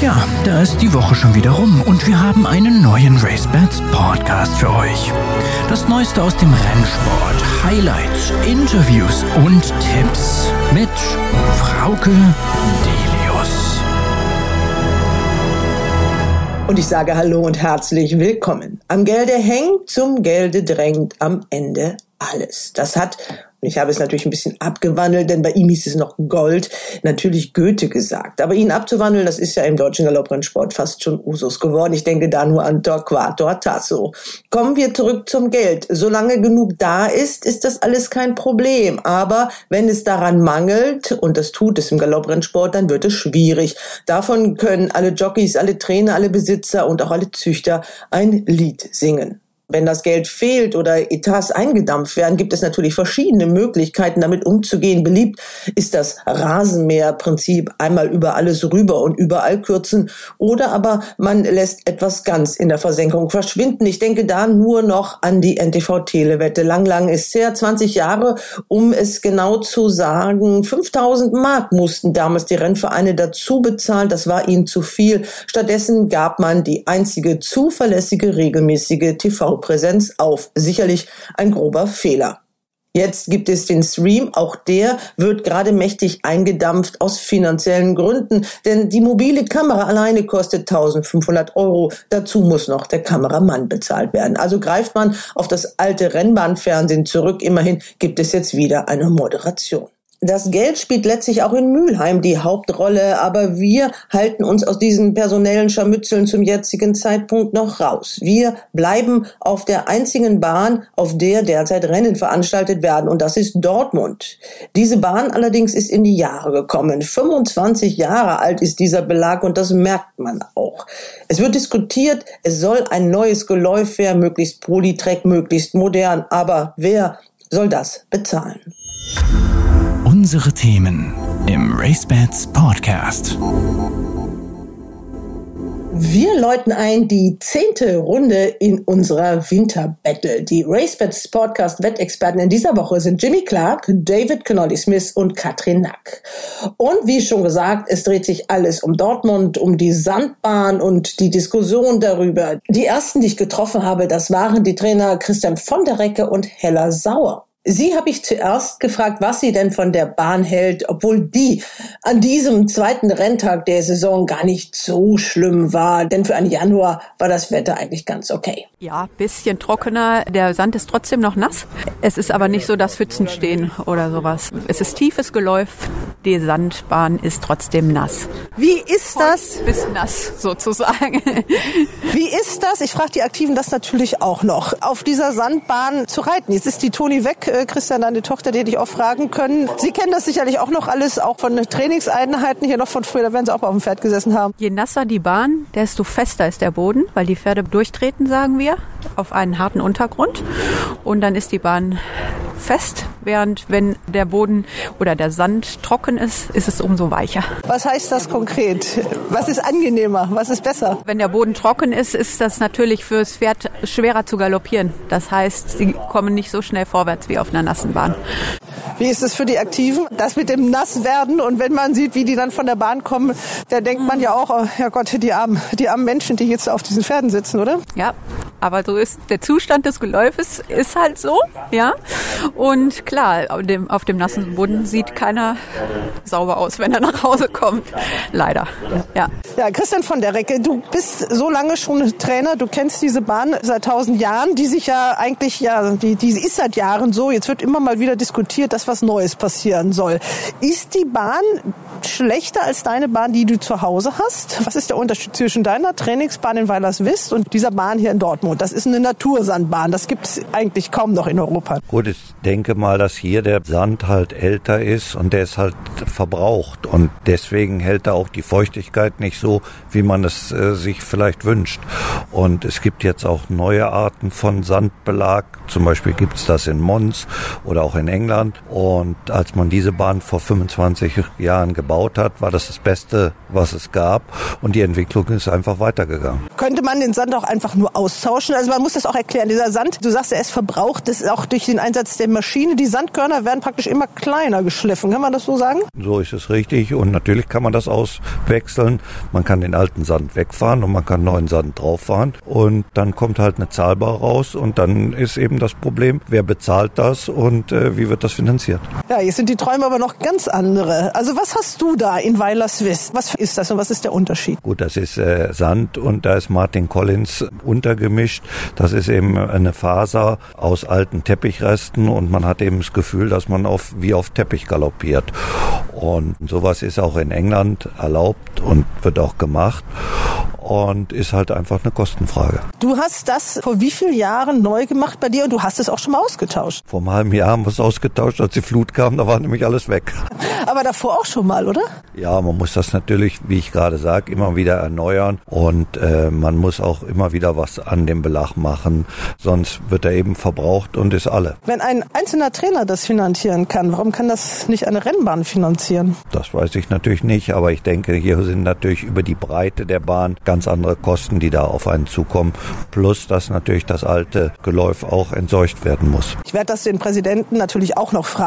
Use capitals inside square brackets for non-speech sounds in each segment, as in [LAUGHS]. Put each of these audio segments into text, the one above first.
Tja, da ist die Woche schon wieder rum und wir haben einen neuen RaceBets Podcast für euch. Das Neueste aus dem Rennsport, Highlights, Interviews und Tipps mit Frauke Delius. Und ich sage Hallo und herzlich willkommen. Am Gelde hängt, zum Gelde drängt am Ende alles. Das hat ich habe es natürlich ein bisschen abgewandelt, denn bei ihm hieß es noch Gold. Natürlich Goethe gesagt. Aber ihn abzuwandeln, das ist ja im deutschen Galopprennsport fast schon Usus geworden. Ich denke da nur an Torquato Tasso. Kommen wir zurück zum Geld. Solange genug da ist, ist das alles kein Problem. Aber wenn es daran mangelt, und das tut es im Galopprennsport, dann wird es schwierig. Davon können alle Jockeys, alle Trainer, alle Besitzer und auch alle Züchter ein Lied singen. Wenn das Geld fehlt oder Etats eingedampft werden, gibt es natürlich verschiedene Möglichkeiten, damit umzugehen. Beliebt ist das Rasenmäherprinzip, einmal über alles rüber und überall kürzen. Oder aber man lässt etwas ganz in der Versenkung verschwinden. Ich denke da nur noch an die NTV-Telewette. Lang, lang ist her, 20 Jahre, um es genau zu sagen. 5000 Mark mussten damals die Rennvereine dazu bezahlen. Das war ihnen zu viel. Stattdessen gab man die einzige zuverlässige, regelmäßige TV Präsenz auf. Sicherlich ein grober Fehler. Jetzt gibt es den Stream, auch der wird gerade mächtig eingedampft aus finanziellen Gründen, denn die mobile Kamera alleine kostet 1500 Euro. Dazu muss noch der Kameramann bezahlt werden. Also greift man auf das alte Rennbahnfernsehen zurück. Immerhin gibt es jetzt wieder eine Moderation. Das Geld spielt letztlich auch in Mülheim die Hauptrolle, aber wir halten uns aus diesen personellen Scharmützeln zum jetzigen Zeitpunkt noch raus. Wir bleiben auf der einzigen Bahn, auf der derzeit Rennen veranstaltet werden, und das ist Dortmund. Diese Bahn allerdings ist in die Jahre gekommen. 25 Jahre alt ist dieser Belag und das merkt man auch. Es wird diskutiert, es soll ein neues Geläuf her, möglichst Polytrack, möglichst modern, aber wer soll das bezahlen? Unsere Themen im RaceBets Podcast. Wir läuten ein die zehnte Runde in unserer Winterbattle. Die RaceBets Podcast Wettexperten in dieser Woche sind Jimmy Clark, David Connolly Smith und Katrin Nack. Und wie schon gesagt, es dreht sich alles um Dortmund, um die Sandbahn und die Diskussion darüber. Die ersten, die ich getroffen habe, das waren die Trainer Christian von der Recke und Hella Sauer. Sie habe ich zuerst gefragt, was sie denn von der Bahn hält, obwohl die an diesem zweiten Renntag der Saison gar nicht so schlimm war, denn für einen Januar war das Wetter eigentlich ganz okay. Ja, bisschen trockener, der Sand ist trotzdem noch nass. Es ist aber nicht so, dass Pfützen stehen oder sowas. Es ist tiefes Geläuf, die Sandbahn ist trotzdem nass. Wie ist das? Bis nass sozusagen. [LAUGHS] Wie ist das? Ich frage die Aktiven das natürlich auch noch, auf dieser Sandbahn zu reiten. Jetzt ist die Toni weg Christian, deine Tochter, die dich auch fragen können. Sie kennen das sicherlich auch noch alles, auch von Trainingseinheiten hier noch von früher, da werden Sie auch mal auf dem Pferd gesessen haben. Je nasser die Bahn, desto fester ist der Boden, weil die Pferde durchtreten, sagen wir, auf einen harten Untergrund. Und dann ist die Bahn fest, während wenn der Boden oder der Sand trocken ist, ist es umso weicher. Was heißt das konkret? Was ist angenehmer? Was ist besser? Wenn der Boden trocken ist, ist das natürlich fürs Pferd schwerer zu galoppieren. Das heißt, sie kommen nicht so schnell vorwärts wie auf einer nassen Bahn. Wie ist es für die Aktiven? Das mit dem Nasswerden und wenn man sieht, wie die dann von der Bahn kommen, da denkt man ja auch, oh, ja Gott, die armen, die armen Menschen, die jetzt auf diesen Pferden sitzen, oder? Ja, aber so ist der Zustand des Geläufes ist halt so, ja. Und klar, auf dem, auf dem nassen Boden sieht keiner sauber aus, wenn er nach Hause kommt. Leider, ja. Ja, Christian von der Recke, du bist so lange schon Trainer, du kennst diese Bahn seit tausend Jahren, die sich ja eigentlich, ja, die, die ist seit Jahren so. Jetzt wird immer mal wieder diskutiert, dass was Neues passieren soll. Ist die Bahn schlechter als deine Bahn, die du zu Hause hast? Was ist der Unterschied zwischen deiner Trainingsbahn in Weilerswist und dieser Bahn hier in Dortmund? Das ist eine Natursandbahn. Das gibt es eigentlich kaum noch in Europa. Gut, ich denke mal, dass hier der Sand halt älter ist und der ist halt verbraucht und deswegen hält er auch die Feuchtigkeit nicht so, wie man es äh, sich vielleicht wünscht. Und es gibt jetzt auch neue Arten von Sandbelag. Zum Beispiel gibt es das in Mons oder auch in England. Und als man diese Bahn vor 25 Jahren gebaut hat, war das das Beste, was es gab. Und die Entwicklung ist einfach weitergegangen. Könnte man den Sand auch einfach nur austauschen? austauschen. Also man muss das auch erklären. Dieser Sand, du sagst, er ist verbraucht, das ist auch durch den Einsatz der Maschine. Die Sandkörner werden praktisch immer kleiner geschliffen. Kann man das so sagen? So ist es richtig. Und natürlich kann man das auswechseln. Man kann den alten Sand wegfahren und man kann neuen Sand drauffahren. Und dann kommt halt eine Zahlbar raus. Und dann ist eben das Problem, wer bezahlt das und äh, wie wird das finanziert? Ja, jetzt sind die Träume aber noch ganz andere. Also was hast du da in Weilerswist? Was ist das und was ist der Unterschied? Gut, das ist äh, Sand und da ist Martin Collins untergemischt. Das ist eben eine Faser aus alten Teppichresten und man hat eben das Gefühl, dass man auf, wie auf Teppich galoppiert. Und sowas ist auch in England erlaubt und wird auch gemacht und ist halt einfach eine Kostenfrage. Du hast das vor wie vielen Jahren neu gemacht bei dir und du hast es auch schon mal ausgetauscht? Vor einem halben Jahr haben wir es ausgetauscht, als die Flut kam, da war nämlich alles weg. Aber davor auch schon mal, oder? Ja, man muss das natürlich, wie ich gerade sage, immer wieder erneuern und äh, man muss auch immer wieder was an dem Belag machen, sonst wird er eben verbraucht und ist alle. Wenn ein einzelner Trainer das finanzieren kann, warum kann das nicht eine Rennbahn finanzieren? Das weiß ich natürlich nicht, aber ich denke, hier sind natürlich über die Breite der Bahn ganz andere Kosten, die da auf einen zukommen, plus dass natürlich das alte Geläuf auch entsorgt werden muss. Ich werde das den Präsidenten natürlich auch noch fragen,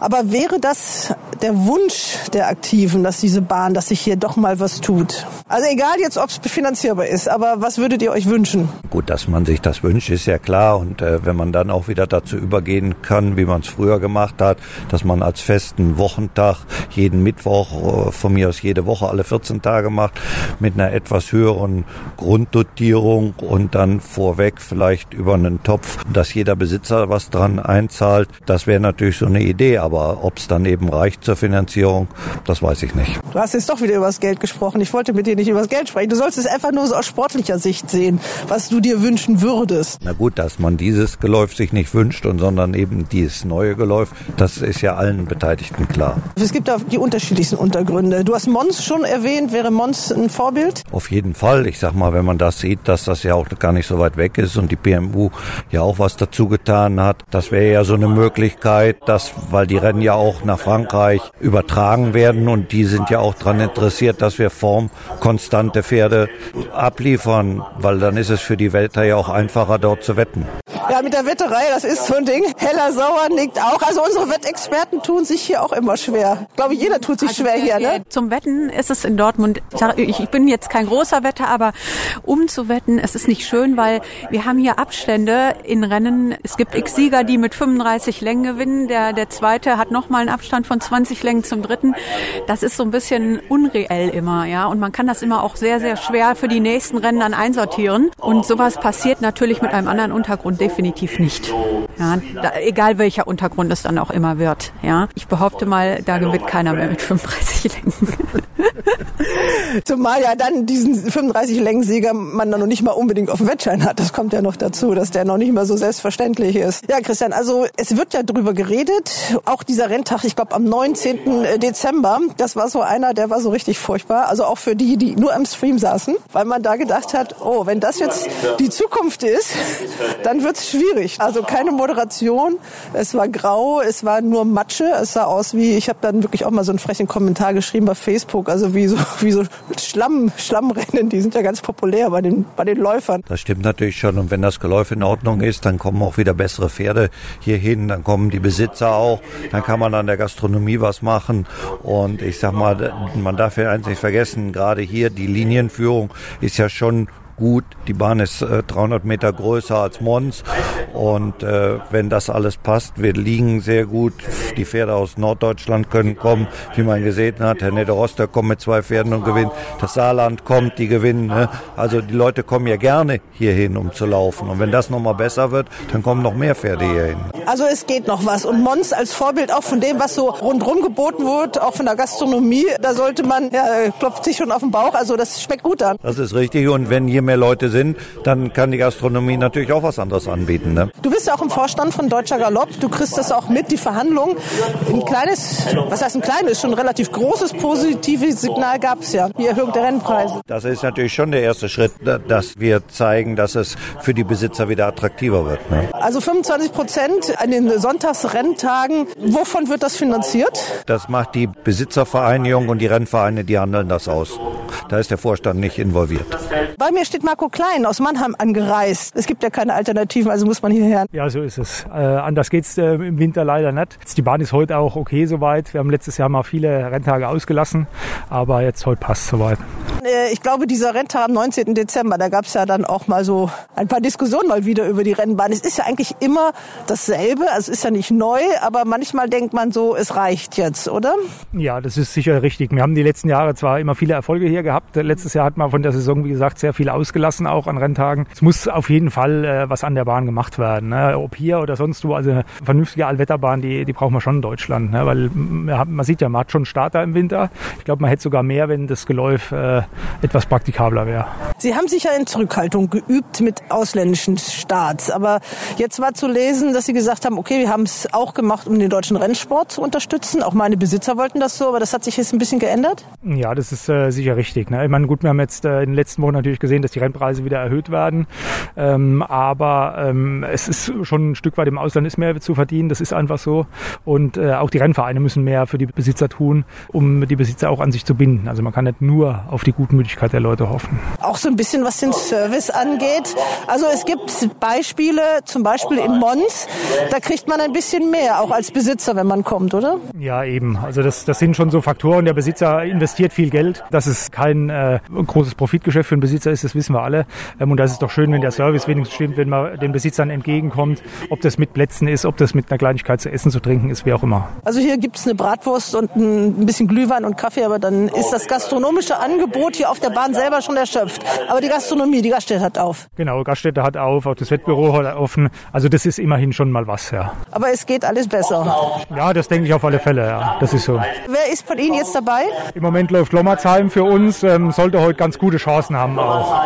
aber wäre das der Wunsch der Aktiven, dass diese Bahn, dass sich hier doch mal was tut? Also egal jetzt, ob es finanzierbar ist, aber was würdet ihr euch wünschen? Gut, dass man sich das wünscht, ist ja klar. Und äh, wenn man dann auch wieder dazu übergehen kann, wie man es früher gemacht hat, dass man als festen Wochentag jeden Mittwoch, äh, von mir aus jede Woche, alle 14 Tage macht, mit einer etwas höheren Grunddotierung und dann vorweg vielleicht über einen Topf, dass jeder Besitzer was dran einzahlt, das wäre natürlich so eine Idee. Aber ob es dann eben reicht zur Finanzierung, das weiß ich nicht. Du hast jetzt doch wieder über das Geld gesprochen. Ich wollte mit dir nicht über das Geld sprechen. Du sollst es einfach nur so aus sportlicher Sicht sehen, was du dir wünschen würdest. Na gut, dass man dieses Geläuf sich nicht wünscht und sondern eben dieses neue Geläuf, das ist ja allen Beteiligten klar. Es gibt da die unterschiedlichsten Untergründe. Du hast Mons schon erwähnt. Wäre Mons ein Vorbild? Auf jeden Fall. Ich sag mal, wenn man das sieht, dass das ja auch gar nicht so weit weg ist und die PMU ja auch was dazu getan hat, das wäre ja so eine Möglichkeit, dass, weil die Rennen ja auch nach Frankreich übertragen werden und die sind ja auch daran interessiert, dass wir formkonstante Pferde abliefern, weil dann ist es für die Welter ja auch einfacher, dort zu wetten. Ja, mit der Wetterei, das ist so ein Ding. Heller Sauer nickt auch. Also unsere Wettexperten tun sich hier auch immer schwer. Ich glaube, jeder tut sich Also schwer hier, ne? Zum Wetten ist es in Dortmund, ich ich bin jetzt kein großer Wetter, aber um zu wetten, es ist nicht schön, weil wir haben hier Abstände in Rennen. Es gibt X-Sieger, die mit 35 Längen gewinnen. Der, der zweite hat nochmal einen Abstand von 20 Längen zum dritten. Das ist so ein bisschen unreell immer, ja. Und man kann das immer auch sehr, sehr schwer für die nächsten Rennen dann einsortieren. Und sowas passiert natürlich mit einem anderen Untergrund definitiv nicht. Ja, da, egal welcher Untergrund es dann auch immer wird. Ja, ich behaupte mal, da gewinnt keiner mehr mit 35 Längen. [LAUGHS] Zumal ja dann diesen 35 Längensieger man dann noch nicht mal unbedingt auf dem Wettschein hat. Das kommt ja noch dazu, dass der noch nicht mal so selbstverständlich ist. Ja, Christian, also es wird ja drüber geredet. Auch dieser Renntag, ich glaube am 19. Dezember, das war so einer, der war so richtig furchtbar. Also auch für die, die nur am Stream saßen, weil man da gedacht hat, oh, wenn das jetzt die Zukunft ist, dann wird's schwierig. Also keine Moderation, es war grau, es war nur Matsche, es sah aus wie, ich habe dann wirklich auch mal so einen frechen Kommentar geschrieben bei Facebook, also wie so, [LAUGHS] wie so Schlamm, Schlammrennen, die sind ja ganz populär bei den, bei den Läufern. Das stimmt natürlich schon. Und wenn das Geläuf in Ordnung ist, dann kommen auch wieder bessere Pferde hier hin, dann kommen die Besitzer auch, dann kann man an der Gastronomie was machen. Und ich sag mal, man darf ja eins nicht vergessen, gerade hier die Linienführung ist ja schon gut. Die Bahn ist äh, 300 Meter größer als Mons und äh, wenn das alles passt, wir liegen sehr gut. Die Pferde aus Norddeutschland können kommen, wie man gesehen hat. Herr Nederoster kommt mit zwei Pferden und gewinnt. Das Saarland kommt, die gewinnen. Ne? Also die Leute kommen ja gerne hierhin, um zu laufen. Und wenn das nochmal besser wird, dann kommen noch mehr Pferde hierhin. Also es geht noch was. Und Mons als Vorbild auch von dem, was so rundherum geboten wird, auch von der Gastronomie, da sollte man, ja, klopft sich schon auf den Bauch. Also das schmeckt gut an. Das ist richtig. Und wenn hier mehr Leute sind, dann kann die Gastronomie natürlich auch was anderes anbieten. Ne? Du bist ja auch im Vorstand von Deutscher Galopp. Du kriegst das auch mit, die Verhandlungen. Ein kleines, was heißt ein kleines, schon ein relativ großes positives Signal gab es ja. Die Erhöhung der Rennpreise. Das ist natürlich schon der erste Schritt, dass wir zeigen, dass es für die Besitzer wieder attraktiver wird. Ne? Also 25 Prozent an den Sonntagsrenntagen. Wovon wird das finanziert? Das macht die Besitzervereinigung und die Rennvereine, die handeln das aus. Da ist der Vorstand nicht involviert. Bei mir steht Marco Klein aus Mannheim angereist. Es gibt ja keine Alternativen, also muss man hierher. Ja, so ist es. Äh, anders geht's äh, im Winter leider nicht. Jetzt, die Bahn ist heute auch okay soweit. Wir haben letztes Jahr mal viele Renntage ausgelassen, aber jetzt heute passt soweit. Äh, ich glaube, dieser Renntag am 19. Dezember, da gab es ja dann auch mal so ein paar Diskussionen mal wieder über die Rennbahn. Es ist ja eigentlich immer dasselbe, also es ist ja nicht neu, aber manchmal denkt man so, es reicht jetzt, oder? Ja, das ist sicher richtig. Wir haben die letzten Jahre zwar immer viele Erfolge hier gehabt. Letztes Jahr hat man von der Saison, wie gesagt, sehr viel ausgelassen, auch an Renntagen. Es muss auf jeden Fall äh, was an der Bahn gemacht werden. Ne? Ob hier oder sonst wo. Also eine vernünftige Allwetterbahn, die, die brauchen wir schon in Deutschland. Ne? Weil man, man sieht ja, man hat schon Starter im Winter. Ich glaube, man hätte sogar mehr, wenn das Geläuf äh, etwas praktikabler wäre. Sie haben sich ja in Zurückhaltung geübt mit ausländischen Starts. Aber jetzt war zu lesen, dass Sie gesagt haben, okay, wir haben es auch gemacht, um den deutschen Rennsport zu unterstützen. Auch meine Besitzer wollten das so, aber das hat sich jetzt ein bisschen geändert? Ja, das ist äh, sicher richtig. Ne? Ich meine, gut, wir haben jetzt äh, in den letzten Wochen natürlich gesehen, dass die Rennpreise wieder erhöht werden. Ähm, aber ähm, es ist schon ein Stück weit im Ausland ist mehr zu verdienen. Das ist einfach so. Und äh, auch die Rennvereine müssen mehr für die Besitzer tun, um die Besitzer auch an sich zu binden. Also man kann nicht nur auf die Gutmütigkeit der Leute hoffen. Auch so ein bisschen, was den Service angeht. Also es gibt Beispiele, zum Beispiel in Mons, da kriegt man ein bisschen mehr, auch als Besitzer, wenn man kommt, oder? Ja, eben. Also das, das sind schon so Faktoren. Der Besitzer investiert viel Geld. Dass es kein äh, großes Profitgeschäft für einen Besitzer ist, das wissen wir alle. Ähm, und das ist doch schön, wenn der Service wenigstens stimmt, wenn man den Besitzern entgegenkommt, ob das mit Plätzen ist, ob das mit einer Kleinigkeit zu essen, zu trinken ist, wie auch immer. Also hier gibt es eine Bratwurst und ein bisschen Glühwein und Kaffee, aber dann ist das gastronomische Angebot hier auf der Bahn selber schon erschöpft. Aber die Gastronomie, die Gaststätte hat auf. Genau, Gaststätte hat auf, auch das Wettbüro hat offen. Also das ist immerhin schon mal was, ja. Aber es geht alles besser. Ja, das denke ich auf alle Fälle, ja. Das ist so. Wer ist von Ihnen jetzt dabei? Im Moment läuft Lommerzheim für uns, ähm, sollte heute ganz gute Chancen haben auch.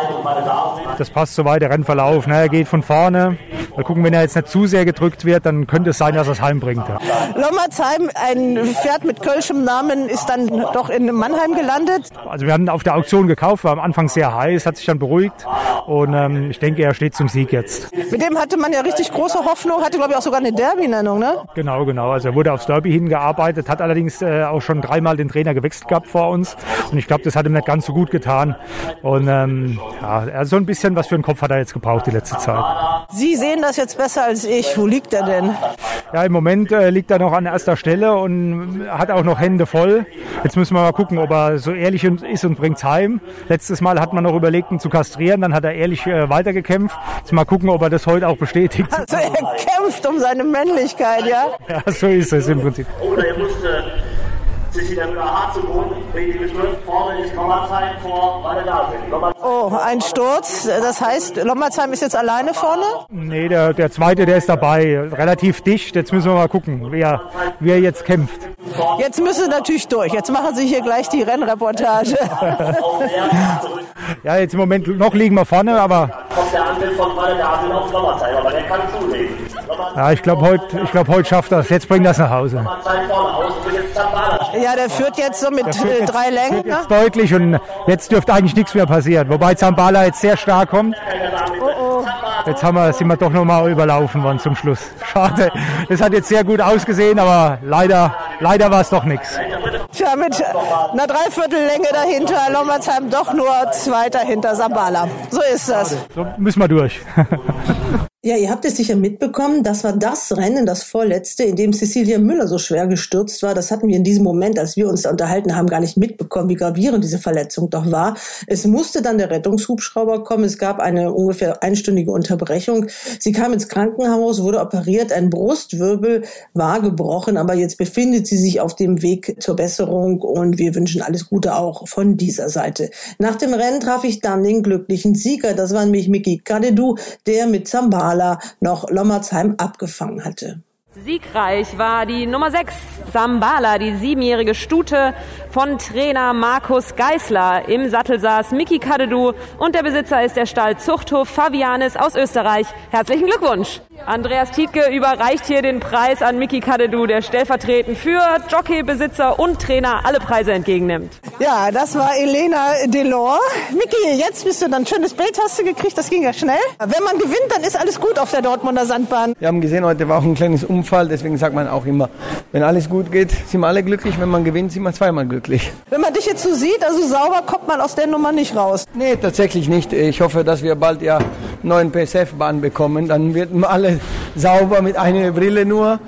Das passt soweit, der Rennverlauf. Ne? Er geht von vorne. Mal gucken, wenn er jetzt nicht zu sehr gedrückt wird, dann könnte es sein, dass er es heimbringt. Ja. Lommerzheim, ein Pferd mit kölschem Namen, ist dann doch in Mannheim gelandet. Also wir haben auf der Auktion gekauft, war am Anfang sehr heiß, hat sich dann beruhigt und ähm, ich denke, er steht zum Sieg jetzt. Mit dem hatte man ja richtig große Hoffnung, hatte glaube ich auch sogar eine Derby-Nennung, ne? Genau, genau. Also er wurde aufs Derby hingearbeitet, hat allerdings äh, auch schon dreimal den Trainer gewechselt gehabt vor uns und ich glaube, das hat ihm nicht ganz so gut getan und ähm, ja, so ein bisschen was für einen Kopf hat er jetzt gebraucht die letzte Zeit. Sie sehen das jetzt besser als ich. Wo liegt er denn? Ja, im Moment äh, liegt er noch an erster Stelle und hat auch noch Hände voll. Jetzt müssen wir mal gucken, ob er so ehrlich ist und bringt's heim. Letztes Mal hat man noch überlegt, ihn zu kastrieren, dann hat er ehrlich äh, weitergekämpft. Jetzt mal gucken, ob er das heute auch bestätigt. Also er kämpft um seine Männlichkeit, ja? Ja, so ist es im Prinzip. Oder er musste sich wieder mit hart zu Boden, richtig geschmückt. Vorne ist Lommerzheim vor, sind. Oh, ein Sturz. Das heißt, Lommerzheim ist jetzt alleine vorne? Nee, der, der zweite, der ist dabei. Relativ dicht. Jetzt müssen wir mal gucken, wer, wer jetzt kämpft. Jetzt müssen sie natürlich durch. Jetzt machen sie hier gleich die Rennreportage. ja, jetzt im Moment noch liegen wir vorne, aber. Kommt der Angriff von beide da sind auf Lommerzheim, aber der kann zulegen. Ja, ich glaube, heute glaub, heut schafft das. Jetzt bringt das nach Hause. Jetzt Zambala. Ja, der führt jetzt so mit äh, drei Längen. Ne? Jetzt deutlich und jetzt dürfte eigentlich nichts mehr passieren. Wobei Zambala jetzt sehr stark kommt. Jetzt haben wir, sind wir doch nochmal überlaufen worden zum Schluss. Schade. Das hat jetzt sehr gut ausgesehen, aber leider, leider war es doch nichts. Tja, mit einer Dreiviertellänge dahinter, Lommerzheim doch nur Zweiter hinter Sambala. So ist das. So müssen wir durch. [LAUGHS] Ja, ihr habt es sicher mitbekommen, das war das Rennen, das vorletzte, in dem Cecilia Müller so schwer gestürzt war. Das hatten wir in diesem Moment, als wir uns da unterhalten haben, gar nicht mitbekommen, wie gravierend diese Verletzung doch war. Es musste dann der Rettungshubschrauber kommen. Es gab eine ungefähr einstündige Unterbrechung. Sie kam ins Krankenhaus, wurde operiert, ein Brustwirbel war gebrochen, aber jetzt befindet sie sich auf dem Weg zur Besserung und wir wünschen alles Gute auch von dieser Seite. Nach dem Rennen traf ich dann den glücklichen Sieger. Das war nämlich Miki Kadedu, der mit Zambala noch Lommerzheim abgefangen hatte. Siegreich war die Nummer 6, Sambala, die siebenjährige Stute von Trainer Markus Geisler. Im Sattel saß Miki Kadedu und der Besitzer ist der Stall Zuchthof Fabianis aus Österreich. Herzlichen Glückwunsch! Andreas Tietke überreicht hier den Preis an Miki Kadedu, der stellvertretend für Jockeybesitzer und Trainer alle Preise entgegennimmt. Ja, das war Elena Delors. Miki, jetzt bist du dann ein schönes Bild hast du gekriegt, das ging ja schnell. Wenn man gewinnt, dann ist alles gut auf der Dortmunder Sandbahn. Wir haben gesehen, heute war auch ein kleines Unfall, deswegen sagt man auch immer, wenn alles gut geht, sind wir alle glücklich, wenn man gewinnt, sind wir zweimal glücklich. Wenn man dich jetzt so sieht, also sauber kommt man aus der Nummer nicht raus. Nee, tatsächlich nicht. Ich hoffe, dass wir bald ja neuen PSF-Bahn bekommen, dann wird alle sauber mit einer Brille nur.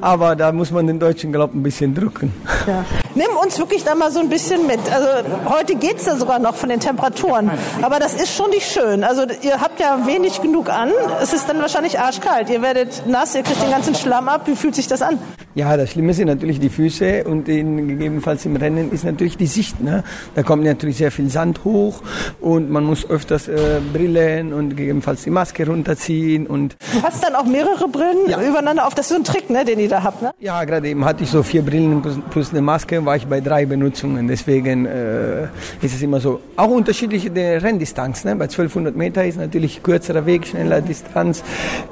Aber da muss man den Deutschen, glaube ich, ein bisschen drücken. Ja. Nimm uns wirklich da mal so ein bisschen mit. Also heute geht es ja sogar noch von den Temperaturen. Aber das ist schon nicht schön. Also ihr habt ja wenig genug an. Es ist dann wahrscheinlich arschkalt. Ihr werdet nass, ihr kriegt den ganzen Schlamm ab. Wie fühlt sich das an? Ja, das Schlimme sind natürlich die Füße und in, gegebenenfalls im Rennen ist natürlich die Sicht. Ne? Da kommt natürlich sehr viel Sand hoch und man muss öfters äh, Brillen und gegebenenfalls die Maske runterziehen. Und du hast dann auch mehrere Brillen ja. übereinander auf. Das ist so ein Trick, ne, den ihr da habt, ne? Ja, gerade eben hatte ich so vier Brillen plus, eine Maske, war ich bei drei Benutzungen. Deswegen äh, ist es immer so. Auch unterschiedliche Renndistanz. Ne? Bei 1200 Meter ist natürlich kürzerer Weg, schneller Distanz.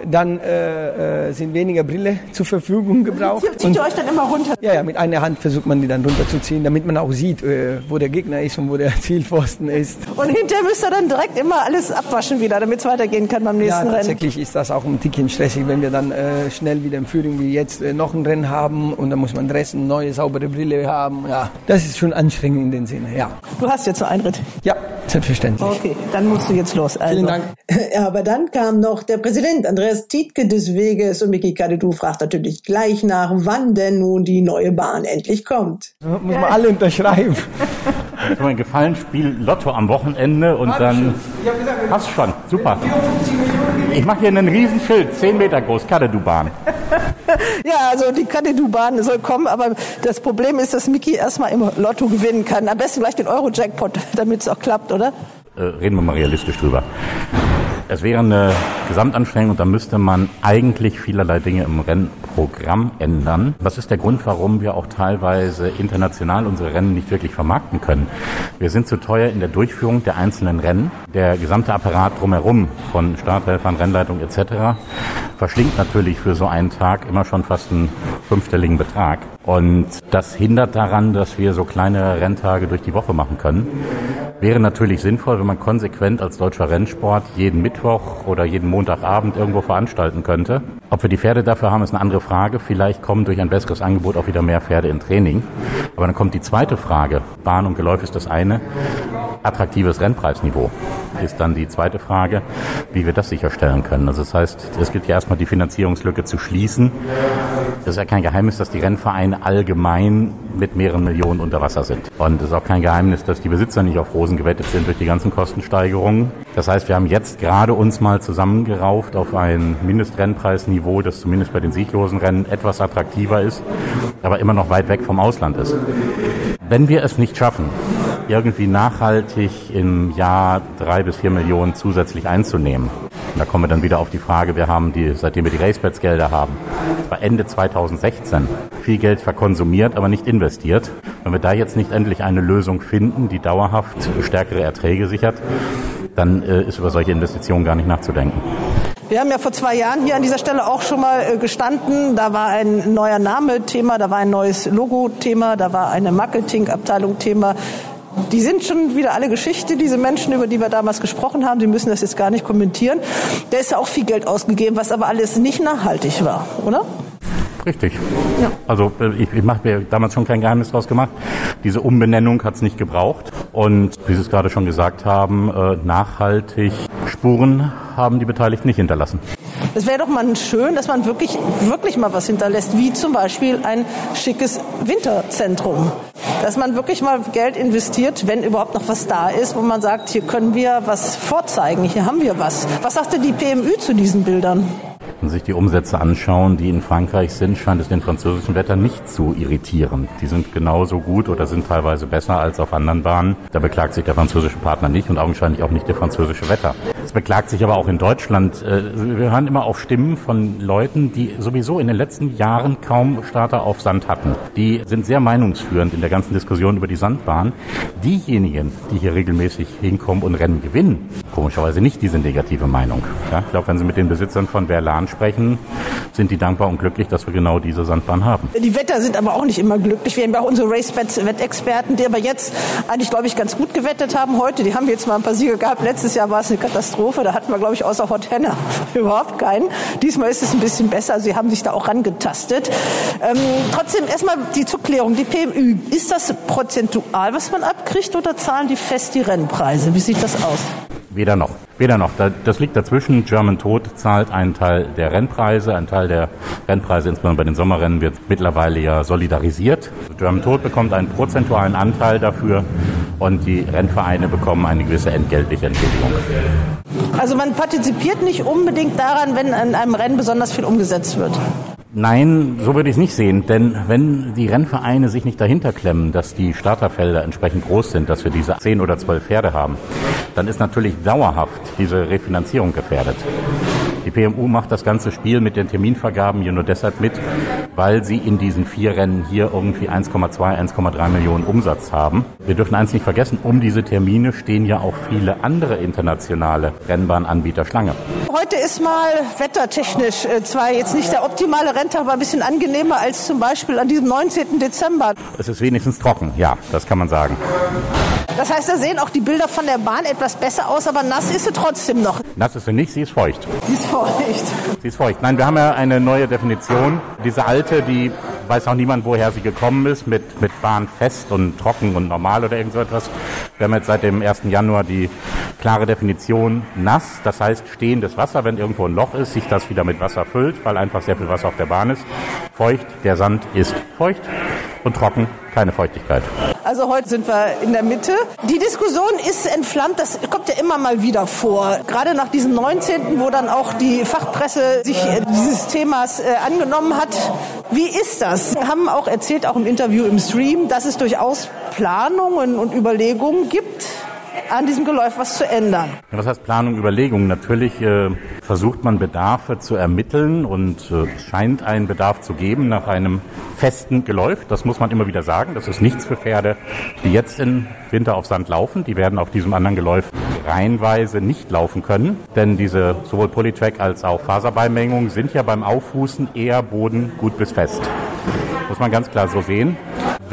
Dann äh, äh, sind weniger Brille zur Verfügung gebraucht. Zieht ihr euch dann immer runter? Ja, ja, mit einer Hand versucht man die dann runterzuziehen, damit man auch sieht, äh, wo der Gegner ist und wo der [LAUGHS] Zielpfosten ist. Und hinterher müsst ihr dann direkt immer alles abwaschen wieder, damit es weitergehen kann beim nächsten ja, Rennen. Tatsächlich ist das auch ein Tickchen stressig, wenn wir dann äh, schnell wieder im Führung wie jetzt äh, noch ein Rennen haben und dann muss man dressen, neue saubere Brille haben. Ja, das ist schon anstrengend in dem Sinne, ja. Du hast jetzt so einen Ritt? Ja, selbstverständlich. Okay, dann musst du jetzt los. Also. Vielen Dank. Ja, aber dann kam noch der Präsident Andreas Tietke des Weges und Miki Kadedu fragt natürlich gleich nach, wann denn nun die neue Bahn endlich kommt. Das muss man alle unterschreiben. Ich habe ein Gefallenspiel Lotto am Wochenende und dann passt schon. Super. Ich mache hier einen riesen Schild, 10 Meter groß, Kadedu-Bahn. [LAUGHS] ja, also die Kadedu-Bahn soll kommen, aber das Problem ist, dass Miki erstmal im Lotto gewinnen kann. Am besten gleich den Euro-Jackpot, [LAUGHS] damit es auch klappt, oder? Äh, reden wir mal realistisch drüber. Es wäre eine Gesamtanstrengung und da müsste man eigentlich vielerlei Dinge im Rennprogramm ändern. Was ist der Grund, warum wir auch teilweise international unsere Rennen nicht wirklich vermarkten können? Wir sind zu teuer in der Durchführung der einzelnen Rennen. Der gesamte Apparat drumherum von Starthelfern, Rennleitung etc. verschlingt natürlich für so einen Tag immer schon fast einen fünfstelligen Betrag. Und das hindert daran, dass wir so kleine Renntage durch die Woche machen können. Wäre natürlich sinnvoll, wenn man konsequent als deutscher Rennsport jeden Mittwoch oder jeden Montagabend irgendwo veranstalten könnte. Ob wir die Pferde dafür haben, ist eine andere Frage. Vielleicht kommen durch ein besseres Angebot auch wieder mehr Pferde in Training. Aber dann kommt die zweite Frage. Bahn und Geläuf ist das eine. Attraktives Rennpreisniveau ist dann die zweite Frage, wie wir das sicherstellen können. Also das heißt, es gilt ja erstmal die Finanzierungslücke zu schließen. Es ist ja kein Geheimnis, dass die Rennvereine allgemein mit mehreren Millionen unter Wasser sind. Und es ist auch kein Geheimnis, dass die Besitzer nicht auf Rosen gewettet sind durch die ganzen Kostensteigerungen. Das heißt, wir haben jetzt gerade uns mal zusammengerauft auf ein Mindestrennpreisniveau, das zumindest bei den sieglosen Rennen etwas attraktiver ist, aber immer noch weit weg vom Ausland ist. Wenn wir es nicht schaffen, irgendwie nachhaltig im Jahr drei bis vier Millionen zusätzlich einzunehmen. Und da kommen wir dann wieder auf die Frage, wir haben die, seitdem wir die Racebets-Gelder haben, war Ende 2016 viel Geld verkonsumiert, aber nicht investiert. Wenn wir da jetzt nicht endlich eine Lösung finden, die dauerhaft stärkere Erträge sichert, dann äh, ist über solche Investitionen gar nicht nachzudenken. Wir haben ja vor zwei Jahren hier an dieser Stelle auch schon mal äh, gestanden. Da war ein neuer Name Thema, da war ein neues Logo Thema, da war eine Marketingabteilung Thema. Die sind schon wieder alle Geschichte, diese Menschen, über die wir damals gesprochen haben. Sie müssen das jetzt gar nicht kommentieren. Da ist ja auch viel Geld ausgegeben, was aber alles nicht nachhaltig war, oder? Richtig. Ja. Also äh, ich, ich mache mir damals schon kein Geheimnis draus gemacht. Diese Umbenennung hat es nicht gebraucht. Und wie Sie es gerade schon gesagt haben, äh, nachhaltig Spuren haben die Beteiligten nicht hinterlassen. Es wäre doch mal schön, dass man wirklich, wirklich mal was hinterlässt, wie zum Beispiel ein schickes Winterzentrum. Dass man wirklich mal Geld investiert, wenn überhaupt noch was da ist, wo man sagt, hier können wir was vorzeigen, hier haben wir was. Was sagte die PMÜ zu diesen Bildern? Wenn sich die Umsätze anschauen, die in Frankreich sind, scheint es den französischen Wetter nicht zu irritieren. Die sind genauso gut oder sind teilweise besser als auf anderen Bahnen. Da beklagt sich der französische Partner nicht und augenscheinlich auch nicht der französische Wetter. Beklagt sich aber auch in Deutschland. Äh, wir hören immer auf Stimmen von Leuten, die sowieso in den letzten Jahren kaum Starter auf Sand hatten. Die sind sehr meinungsführend in der ganzen Diskussion über die Sandbahn. Diejenigen, die hier regelmäßig hinkommen und Rennen gewinnen, komischerweise nicht diese negative Meinung. Ja, ich glaube, wenn Sie mit den Besitzern von Verlan sprechen, sind die dankbar und glücklich, dass wir genau diese Sandbahn haben. Die Wetter sind aber auch nicht immer glücklich. Wir haben ja auch unsere Racebets-Wettexperten, die aber jetzt eigentlich, glaube ich, ganz gut gewettet haben heute. Die haben jetzt mal ein paar Siege gehabt. Letztes Jahr war es eine Katastrophe. Da hatten wir, glaube ich, außer Hot Henna [LAUGHS] überhaupt keinen. Diesmal ist es ein bisschen besser. Sie haben sich da auch rangetastet. Ähm, trotzdem erstmal die Zuklärung, die PMÜ. Ist das prozentual, was man abkriegt, oder zahlen die fest die Rennpreise? Wie sieht das aus? Weder noch. Weder noch. Das liegt dazwischen. German Tod zahlt einen Teil der Rennpreise. Ein Teil der Rennpreise, insbesondere bei den Sommerrennen, wird mittlerweile ja solidarisiert. German Tod bekommt einen prozentualen Anteil dafür und die Rennvereine bekommen eine gewisse entgeltliche Entschädigung. Also man partizipiert nicht unbedingt daran, wenn in einem Rennen besonders viel umgesetzt wird. Nein, so würde ich es nicht sehen. Denn wenn die Rennvereine sich nicht dahinter klemmen, dass die Starterfelder entsprechend groß sind, dass wir diese zehn oder zwölf Pferde haben, dann ist natürlich dauerhaft diese Refinanzierung gefährdet. Die PMU macht das ganze Spiel mit den Terminvergaben hier nur deshalb mit, weil sie in diesen vier Rennen hier irgendwie 1,2, 1,3 Millionen Umsatz haben. Wir dürfen eins nicht vergessen, um diese Termine stehen ja auch viele andere internationale Rennbahnanbieter Schlange. Heute ist mal wettertechnisch äh, zwar jetzt nicht der optimale Renntag, aber ein bisschen angenehmer als zum Beispiel an diesem 19. Dezember. Es ist wenigstens trocken, ja, das kann man sagen. Das heißt, da sehen auch die Bilder von der Bahn etwas besser aus, aber nass ist sie trotzdem noch. Nass ist sie nicht, sie ist feucht. Sie ist feucht. Sie ist feucht. Nein, wir haben ja eine neue Definition. Diese alte, die weiß auch niemand, woher sie gekommen ist, mit, mit Bahn fest und trocken und normal oder irgend so etwas. Wir haben jetzt seit dem 1. Januar die klare Definition nass, das heißt stehendes Wasser, wenn irgendwo ein Loch ist, sich das wieder mit Wasser füllt, weil einfach sehr viel Wasser auf der Bahn ist. Feucht, der Sand ist feucht und trocken, keine Feuchtigkeit. Also heute sind wir in der Mitte. Die Diskussion ist entflammt, das kommt ja immer mal wieder vor. Gerade nach diesem 19., wo dann auch die Fachpresse sich äh, dieses Themas äh, angenommen hat. Wie ist das? Sie haben auch erzählt, auch im Interview im Stream, dass es durchaus Planungen und Überlegungen gibt, an diesem Geläuf was zu ändern. Ja, was heißt Planung, Überlegung? Natürlich äh, versucht man Bedarfe zu ermitteln und äh, scheint einen Bedarf zu geben nach einem festen Geläuf. Das muss man immer wieder sagen. Das ist nichts für Pferde, die jetzt im Winter auf Sand laufen. Die werden auf diesem anderen Geläuf reihenweise nicht laufen können, denn diese sowohl Polytrack als auch Faserbeimengung sind ja beim Auffußen eher Boden gut bis fest. Muss man ganz klar so sehen.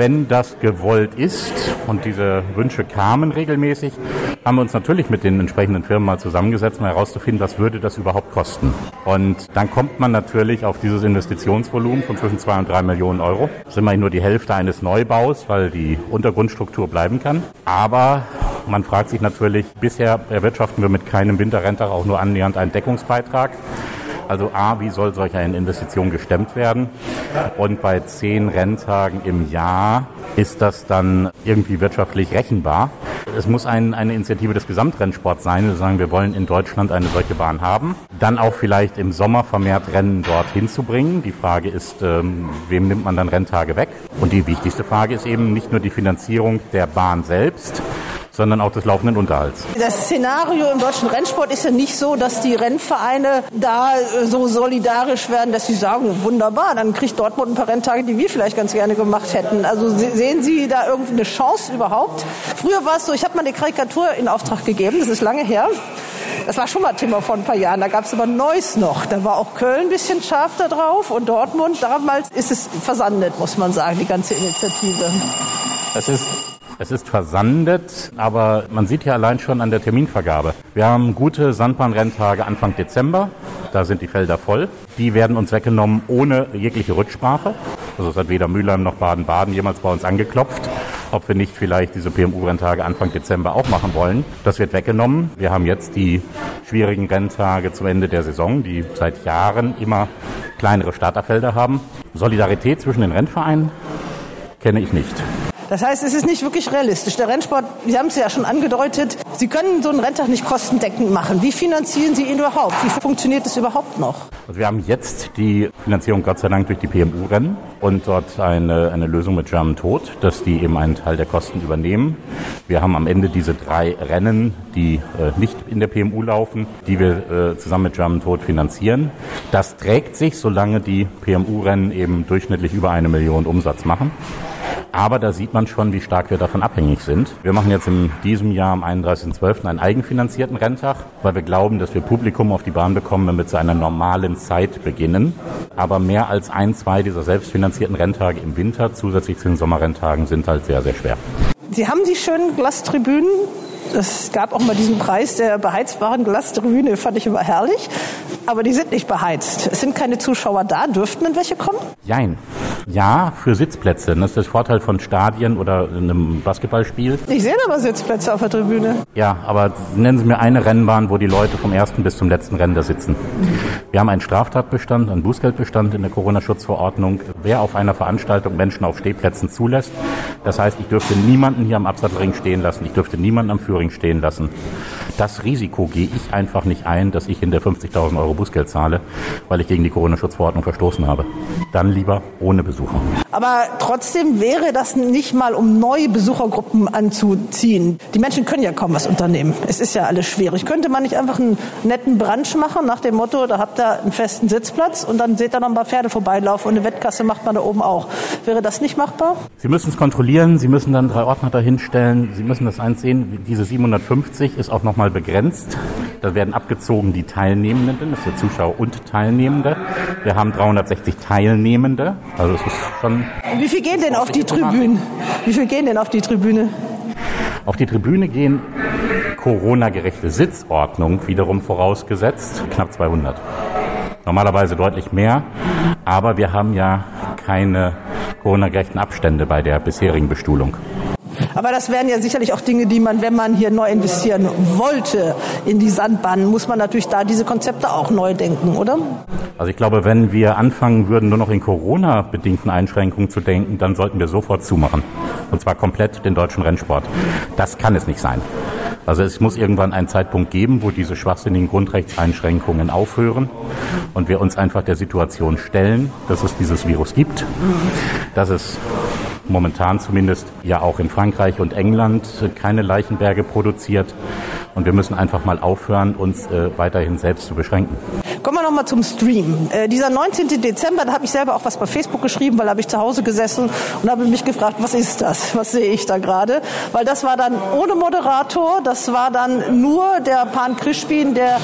Wenn das gewollt ist und diese Wünsche kamen regelmäßig, haben wir uns natürlich mit den entsprechenden Firmen mal zusammengesetzt, um herauszufinden, was würde das überhaupt kosten. Und dann kommt man natürlich auf dieses Investitionsvolumen von zwischen zwei und drei Millionen Euro. Das ist immerhin nur die Hälfte eines Neubaus, weil die Untergrundstruktur bleiben kann. Aber man fragt sich natürlich, bisher erwirtschaften wir mit keinem Winterrenntag auch nur annähernd einen Deckungsbeitrag. Also A, wie soll solch eine Investition gestemmt werden? Und bei zehn Renntagen im Jahr ist das dann irgendwie wirtschaftlich rechenbar. Es muss ein, eine Initiative des Gesamtrennsports sein. Wir sagen, wir wollen in Deutschland eine solche Bahn haben. Dann auch vielleicht im Sommer vermehrt Rennen dorthin zu bringen. Die Frage ist, ähm, wem nimmt man dann Renntage weg? Und die wichtigste Frage ist eben nicht nur die Finanzierung der Bahn selbst, sondern auch des laufenden Unterhalts. Das Szenario im deutschen Rennsport ist ja nicht so, dass die Rennvereine da äh, so solidarisch werden, dass sie sagen, wunderbar, dann kriegt Dortmund ein paar Renntage, die wir vielleicht ganz gerne gemacht hätten. Also sehen Sie da irgendwie eine Chance überhaupt? Früher war es so, ich habe mal eine Karikatur in Auftrag gegeben, das ist lange her. Das war schon mal Thema vor ein paar Jahren. Da gab es aber Neues noch. Da war auch Köln ein bisschen scharf da drauf und Dortmund. Damals ist es versandet, muss man sagen, die ganze Initiative. Es ist es ist versandet, aber man sieht ja allein schon an der Terminvergabe. Wir haben gute Sandbahnrenntage Anfang Dezember. Da sind die Felder voll. Die werden uns weggenommen ohne jegliche Rücksprache. Also es hat weder Mülheim noch Baden-Baden jemals bei uns angeklopft, ob wir nicht vielleicht diese PMU-Renntage Anfang Dezember auch machen wollen. Das wird weggenommen. Wir haben jetzt die schwierigen Renntage zum Ende der Saison, die seit Jahren immer kleinere Starterfelder haben. Solidarität zwischen den Rennvereinen kenne ich nicht. Das heißt, es ist nicht wirklich realistisch. Der Rennsport, Sie haben es ja schon angedeutet, Sie können so einen Renntag nicht kostendeckend machen. Wie finanzieren Sie ihn überhaupt? Wie funktioniert es überhaupt noch? Also wir haben jetzt die Finanzierung Gott sei Dank durch die PMU-Rennen und dort eine, eine Lösung mit German Tod, dass die eben einen Teil der Kosten übernehmen. Wir haben am Ende diese drei Rennen, die äh, nicht in der PMU laufen, die wir äh, zusammen mit German Tod finanzieren. Das trägt sich, solange die PMU-Rennen eben durchschnittlich über eine Million Umsatz machen. Aber da sieht man schon, wie stark wir davon abhängig sind. Wir machen jetzt in diesem Jahr am 31.12. einen eigenfinanzierten Renntag, weil wir glauben, dass wir Publikum auf die Bahn bekommen, wenn wir zu einer normalen Zeit beginnen. Aber mehr als ein, zwei dieser selbstfinanzierten Renntage im Winter zusätzlich zu den Sommerrenntagen sind halt sehr, sehr schwer. Sie haben die schönen Glastribünen. Es gab auch mal diesen Preis der beheizbaren Glastribüne, fand ich immer herrlich. Aber die sind nicht beheizt. Es sind keine Zuschauer da. Dürften denn welche kommen? Jein. Ja, für Sitzplätze. Das ist der Vorteil von Stadien oder einem Basketballspiel. Ich sehe aber Sitzplätze auf der Tribüne. Ja, aber nennen Sie mir eine Rennbahn, wo die Leute vom ersten bis zum letzten Rennen da sitzen. Wir haben einen Straftatbestand, einen Bußgeldbestand in der Corona-Schutzverordnung, wer auf einer Veranstaltung Menschen auf Stehplätzen zulässt. Das heißt, ich dürfte niemanden hier am Absatzring stehen lassen, ich dürfte niemanden am Führing stehen lassen. Das Risiko gehe ich einfach nicht ein, dass ich hinter 50.000 Euro Bußgeld zahle, weil ich gegen die Corona-Schutzverordnung verstoßen habe. Dann lieber ohne Besucher. Aber trotzdem wäre das nicht mal, um neue Besuchergruppen anzuziehen. Die Menschen können ja kaum was unternehmen. Es ist ja alles schwierig. Könnte man nicht einfach einen netten Brunch machen nach dem Motto, da habt ihr einen festen Sitzplatz und dann seht ihr noch ein paar Pferde vorbeilaufen und eine Wettkasse macht man da oben auch. Wäre das nicht machbar? Sie müssen es kontrollieren, Sie müssen dann drei Ordner dahinstellen, Sie müssen das eins sehen, diese 750 ist auch nochmal begrenzt. Da werden abgezogen die Teilnehmenden, das ist der Zuschauer und Teilnehmende. Wir haben 360 Teilnehmende, also es ist schon... Wie viel gehen denn auf die Tribüne? Wie viel gehen denn auf die Tribüne? Auf die Tribüne gehen Corona-gerechte Sitzordnung wiederum vorausgesetzt, knapp 200. Normalerweise deutlich mehr, aber wir haben ja keine Corona-gerechten Abstände bei der bisherigen Bestuhlung. Aber das wären ja sicherlich auch Dinge, die man, wenn man hier neu investieren wollte in die Sandbahn, muss man natürlich da diese Konzepte auch neu denken, oder? Also ich glaube, wenn wir anfangen würden, nur noch in Corona-bedingten Einschränkungen zu denken, dann sollten wir sofort zumachen. Und zwar komplett den deutschen Rennsport. Das kann es nicht sein. Also es muss irgendwann einen Zeitpunkt geben, wo diese schwachsinnigen Grundrechtseinschränkungen aufhören und wir uns einfach der Situation stellen, dass es dieses Virus gibt, dass es momentan zumindest ja auch in Frankreich und England keine Leichenberge produziert. Und wir müssen einfach mal aufhören, uns äh, weiterhin selbst zu beschränken. Kommen wir nochmal zum Stream. Äh, dieser 19. Dezember, da habe ich selber auch was bei Facebook geschrieben, weil da habe ich zu Hause gesessen und habe mich gefragt, was ist das? Was sehe ich da gerade? Weil das war dann ohne Moderator, das war dann nur der Pan Krischbin, der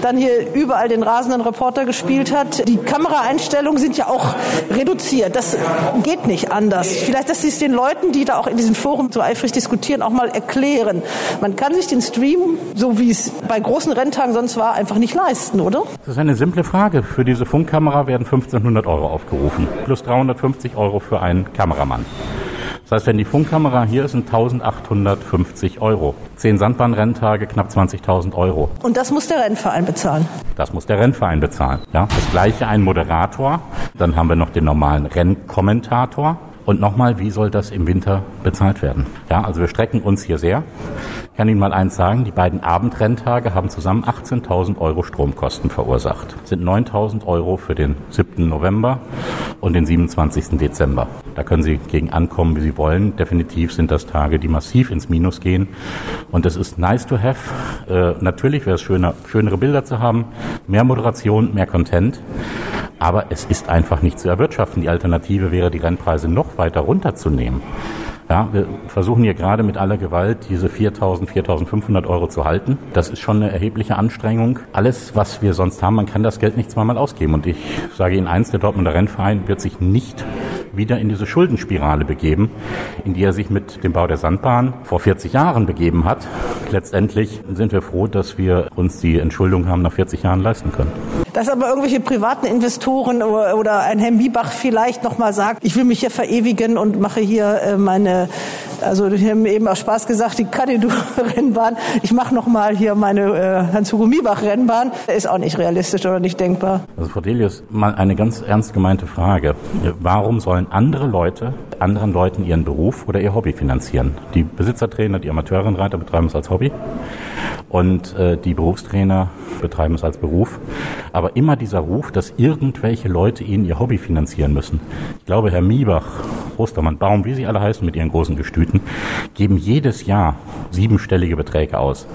dann hier überall den rasenden Reporter gespielt hat. Die Kameraeinstellungen sind ja auch reduziert. Das geht nicht anders. Vielleicht, dass Sie es den Leuten, die da auch in diesem Forum so eifrig diskutieren, auch mal erklären. Man kann sich den Stream, so wie es bei großen Renntagen sonst war, einfach nicht leisten, oder? Das ist eine simple Frage. Für diese Funkkamera werden 1500 Euro aufgerufen. Plus 350 Euro für einen Kameramann. Das heißt, wenn die Funkkamera hier ist, sind 1850 Euro. Zehn Sandbahnrenntage, knapp 20.000 Euro. Und das muss der Rennverein bezahlen? Das muss der Rennverein bezahlen. Ja, das gleiche ein Moderator. Dann haben wir noch den normalen Rennkommentator. Und nochmal, wie soll das im Winter bezahlt werden? Ja, also wir strecken uns hier sehr. Ich kann Ihnen mal eins sagen, die beiden Abendrenntage haben zusammen 18.000 Euro Stromkosten verursacht. Das sind 9.000 Euro für den 7. November und den 27. Dezember. Da können Sie gegen ankommen, wie Sie wollen. Definitiv sind das Tage, die massiv ins Minus gehen. Und es ist nice to have. Äh, natürlich wäre es schöner, schönere Bilder zu haben, mehr Moderation, mehr Content. Aber es ist einfach nicht zu erwirtschaften. Die Alternative wäre, die Rennpreise noch weiter runterzunehmen. Ja, wir versuchen hier gerade mit aller Gewalt diese 4.000, 4.500 Euro zu halten. Das ist schon eine erhebliche Anstrengung. Alles, was wir sonst haben, man kann das Geld nicht zweimal ausgeben. Und ich sage Ihnen eins, der Dortmunder Rennverein wird sich nicht wieder in diese Schuldenspirale begeben, in die er sich mit dem Bau der Sandbahn vor 40 Jahren begeben hat. Letztendlich sind wir froh, dass wir uns die Entschuldung haben nach 40 Jahren leisten können. Dass aber irgendwelche privaten Investoren oder ein Herr Miebach vielleicht nochmal sagt, ich will mich hier verewigen und mache hier meine Also wir haben eben auch Spaß gesagt, die Kadidu-Rennbahn. Ich mache noch mal hier meine äh, Hans-Hugo Miebach-Rennbahn. Ist auch nicht realistisch oder nicht denkbar. Also Frau Delius, mal eine ganz ernst gemeinte Frage. Warum sollen andere Leute anderen Leuten ihren Beruf oder ihr Hobby finanzieren? Die Besitzertrainer, die Amateurrennreiter betreiben es als Hobby und äh, die Berufstrainer betreiben es als Beruf. Aber immer dieser Ruf, dass irgendwelche Leute ihnen ihr Hobby finanzieren müssen. Ich glaube, Herr Miebach, Ostermann, Baum, wie sie alle heißen mit ihren großen Gestüten, geben jedes Jahr siebenstellige Beträge aus,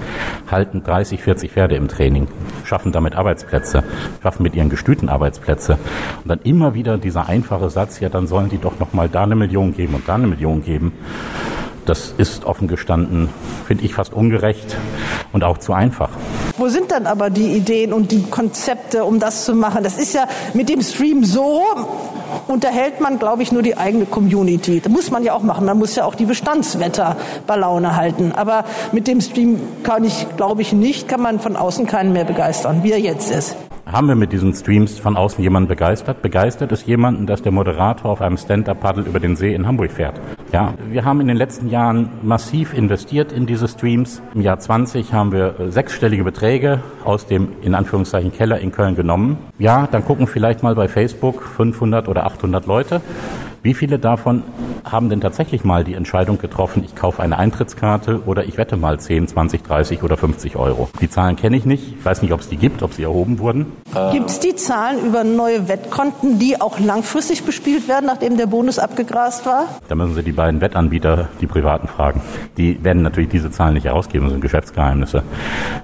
halten 30, 40 Pferde im Training, schaffen damit Arbeitsplätze, schaffen mit ihren Gestüten Arbeitsplätze. Und dann immer wieder dieser einfache Satz, ja, dann sollen die doch noch mal da eine Million geben und da eine Million geben. Das ist offen gestanden, finde ich fast ungerecht und auch zu einfach. Wo sind dann aber die Ideen und die Konzepte, um das zu machen? Das ist ja mit dem Stream so, unterhält man, glaube ich, nur die eigene Community. Das muss man ja auch machen. Man muss ja auch die Bestandswetter bei Laune halten. Aber mit dem Stream kann ich, glaube ich, nicht, kann man von außen keinen mehr begeistern, wie er jetzt ist. Haben wir mit diesen Streams von außen jemanden begeistert? Begeistert ist jemanden, dass der Moderator auf einem Stand-Up-Paddle über den See in Hamburg fährt. Ja, wir haben in den letzten Jahren massiv investiert in diese Streams. Im Jahr 20 haben wir sechsstellige Beträge aus dem, in Anführungszeichen, Keller in Köln genommen. Ja, dann gucken vielleicht mal bei Facebook 500 oder 800 Leute. Wie viele davon haben denn tatsächlich mal die Entscheidung getroffen, ich kaufe eine Eintrittskarte oder ich wette mal 10, 20, 30 oder 50 Euro? Die Zahlen kenne ich nicht. Ich weiß nicht, ob es die gibt, ob sie erhoben wurden. Gibt es die Zahlen über neue Wettkonten, die auch langfristig bespielt werden, nachdem der Bonus abgegrast war? Da müssen Sie die beiden Wettanbieter, die privaten, fragen. Die werden natürlich diese Zahlen nicht herausgeben, das sind Geschäftsgeheimnisse.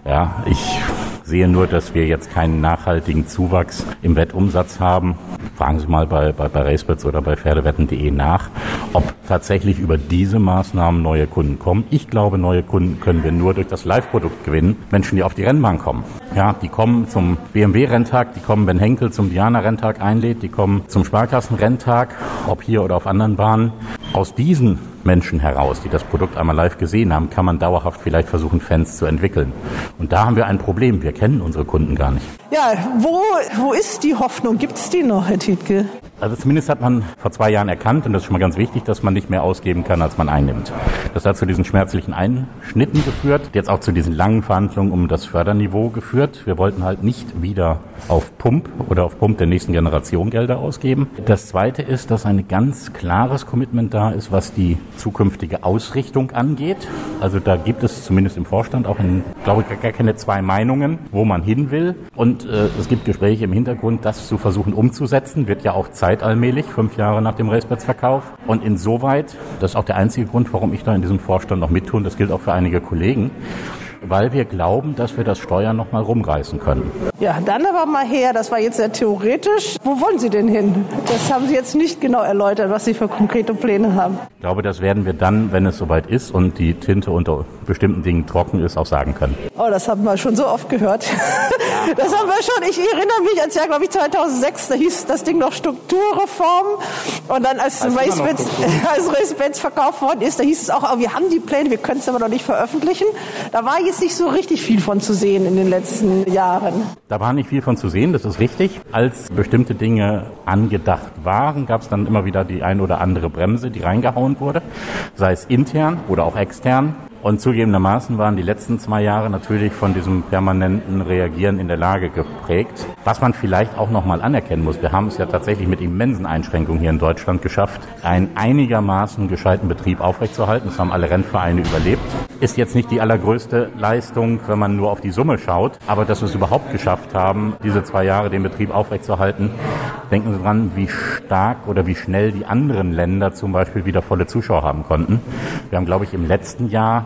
Ja, ich sehe nur, dass wir jetzt keinen nachhaltigen Zuwachs im Wettumsatz haben. Fragen Sie mal bei, bei, bei Racebets oder bei Pferdewetten.de nach, ob tatsächlich über diese Maßnahmen neue Kunden kommen. Ich glaube, neue Kunden können wir nur durch das Live-Produkt gewinnen. Menschen, die auf die Rennbahn kommen. Ja, die kommen zum BMW-Renntag, die kommen, wenn Henkel zum Diana-Renntag einlädt, die kommen zum Sparkassen-Renntag, ob hier oder auf anderen Bahnen. Aus diesen Menschen heraus, die das Produkt einmal live gesehen haben, kann man dauerhaft vielleicht versuchen, Fans zu entwickeln. Und da haben wir ein Problem. Wir kennen unsere Kunden gar nicht. Ja, wo, wo ist die Hoffnung? Gibt es die noch, Herr Tietke? Also zumindest hat man vor zwei Jahren erkannt, und das ist schon mal ganz wichtig, dass man nicht mehr ausgeben kann, als man einnimmt. Das hat zu diesen schmerzlichen Einschnitten geführt, jetzt auch zu diesen langen Verhandlungen um das Förderniveau geführt. Wir wollten halt nicht wieder auf Pump oder auf Pump der nächsten Generation Gelder ausgeben. Das Zweite ist, dass ein ganz klares Commitment da ist, was die zukünftige Ausrichtung angeht. Also da gibt es zumindest im Vorstand auch, in, glaube ich, gar keine zwei Meinungen, wo man hin will. Und äh, es gibt Gespräche im Hintergrund, das zu versuchen umzusetzen, wird ja auch Zeit allmählich, fünf Jahre nach dem Racebets-Verkauf. Und insoweit, das ist auch der einzige Grund, warum ich da in diesem Vorstand noch mittun, das gilt auch für einige Kollegen, weil wir glauben, dass wir das Steuern noch mal rumreißen können. Ja, dann aber mal her, das war jetzt sehr theoretisch. Wo wollen Sie denn hin? Das haben Sie jetzt nicht genau erläutert, was Sie für konkrete Pläne haben. Ich glaube, das werden wir dann, wenn es soweit ist und die Tinte unter bestimmten Dingen trocken ist, auch sagen können. Oh, das haben wir schon so oft gehört. [LAUGHS] Das haben wir schon. Ich erinnere mich ans Jahr, glaube ich, 2006, da hieß das Ding noch Strukturreform. Und dann, als Racebets [LAUGHS] verkauft worden ist, da hieß es auch, wir haben die Pläne, wir können es aber noch nicht veröffentlichen. Da war jetzt nicht so richtig viel von zu sehen in den letzten Jahren. Da war nicht viel von zu sehen, das ist richtig. Als bestimmte Dinge angedacht waren, gab es dann immer wieder die ein oder andere Bremse, die reingehauen wurde, sei es intern oder auch extern. Und zugegebenermaßen waren die letzten zwei Jahre natürlich von diesem permanenten Reagieren in der Lage geprägt. Was man vielleicht auch nochmal anerkennen muss, wir haben es ja tatsächlich mit immensen Einschränkungen hier in Deutschland geschafft, einen einigermaßen gescheiten Betrieb aufrechtzuerhalten. Das haben alle Rennvereine überlebt. Ist jetzt nicht die allergrößte Leistung, wenn man nur auf die Summe schaut, aber dass wir es überhaupt geschafft haben, diese zwei Jahre den Betrieb aufrechtzuerhalten, denken Sie dran, wie stark oder wie schnell die anderen Länder zum Beispiel wieder volle Zuschauer haben konnten. Wir haben, glaube ich, im letzten Jahr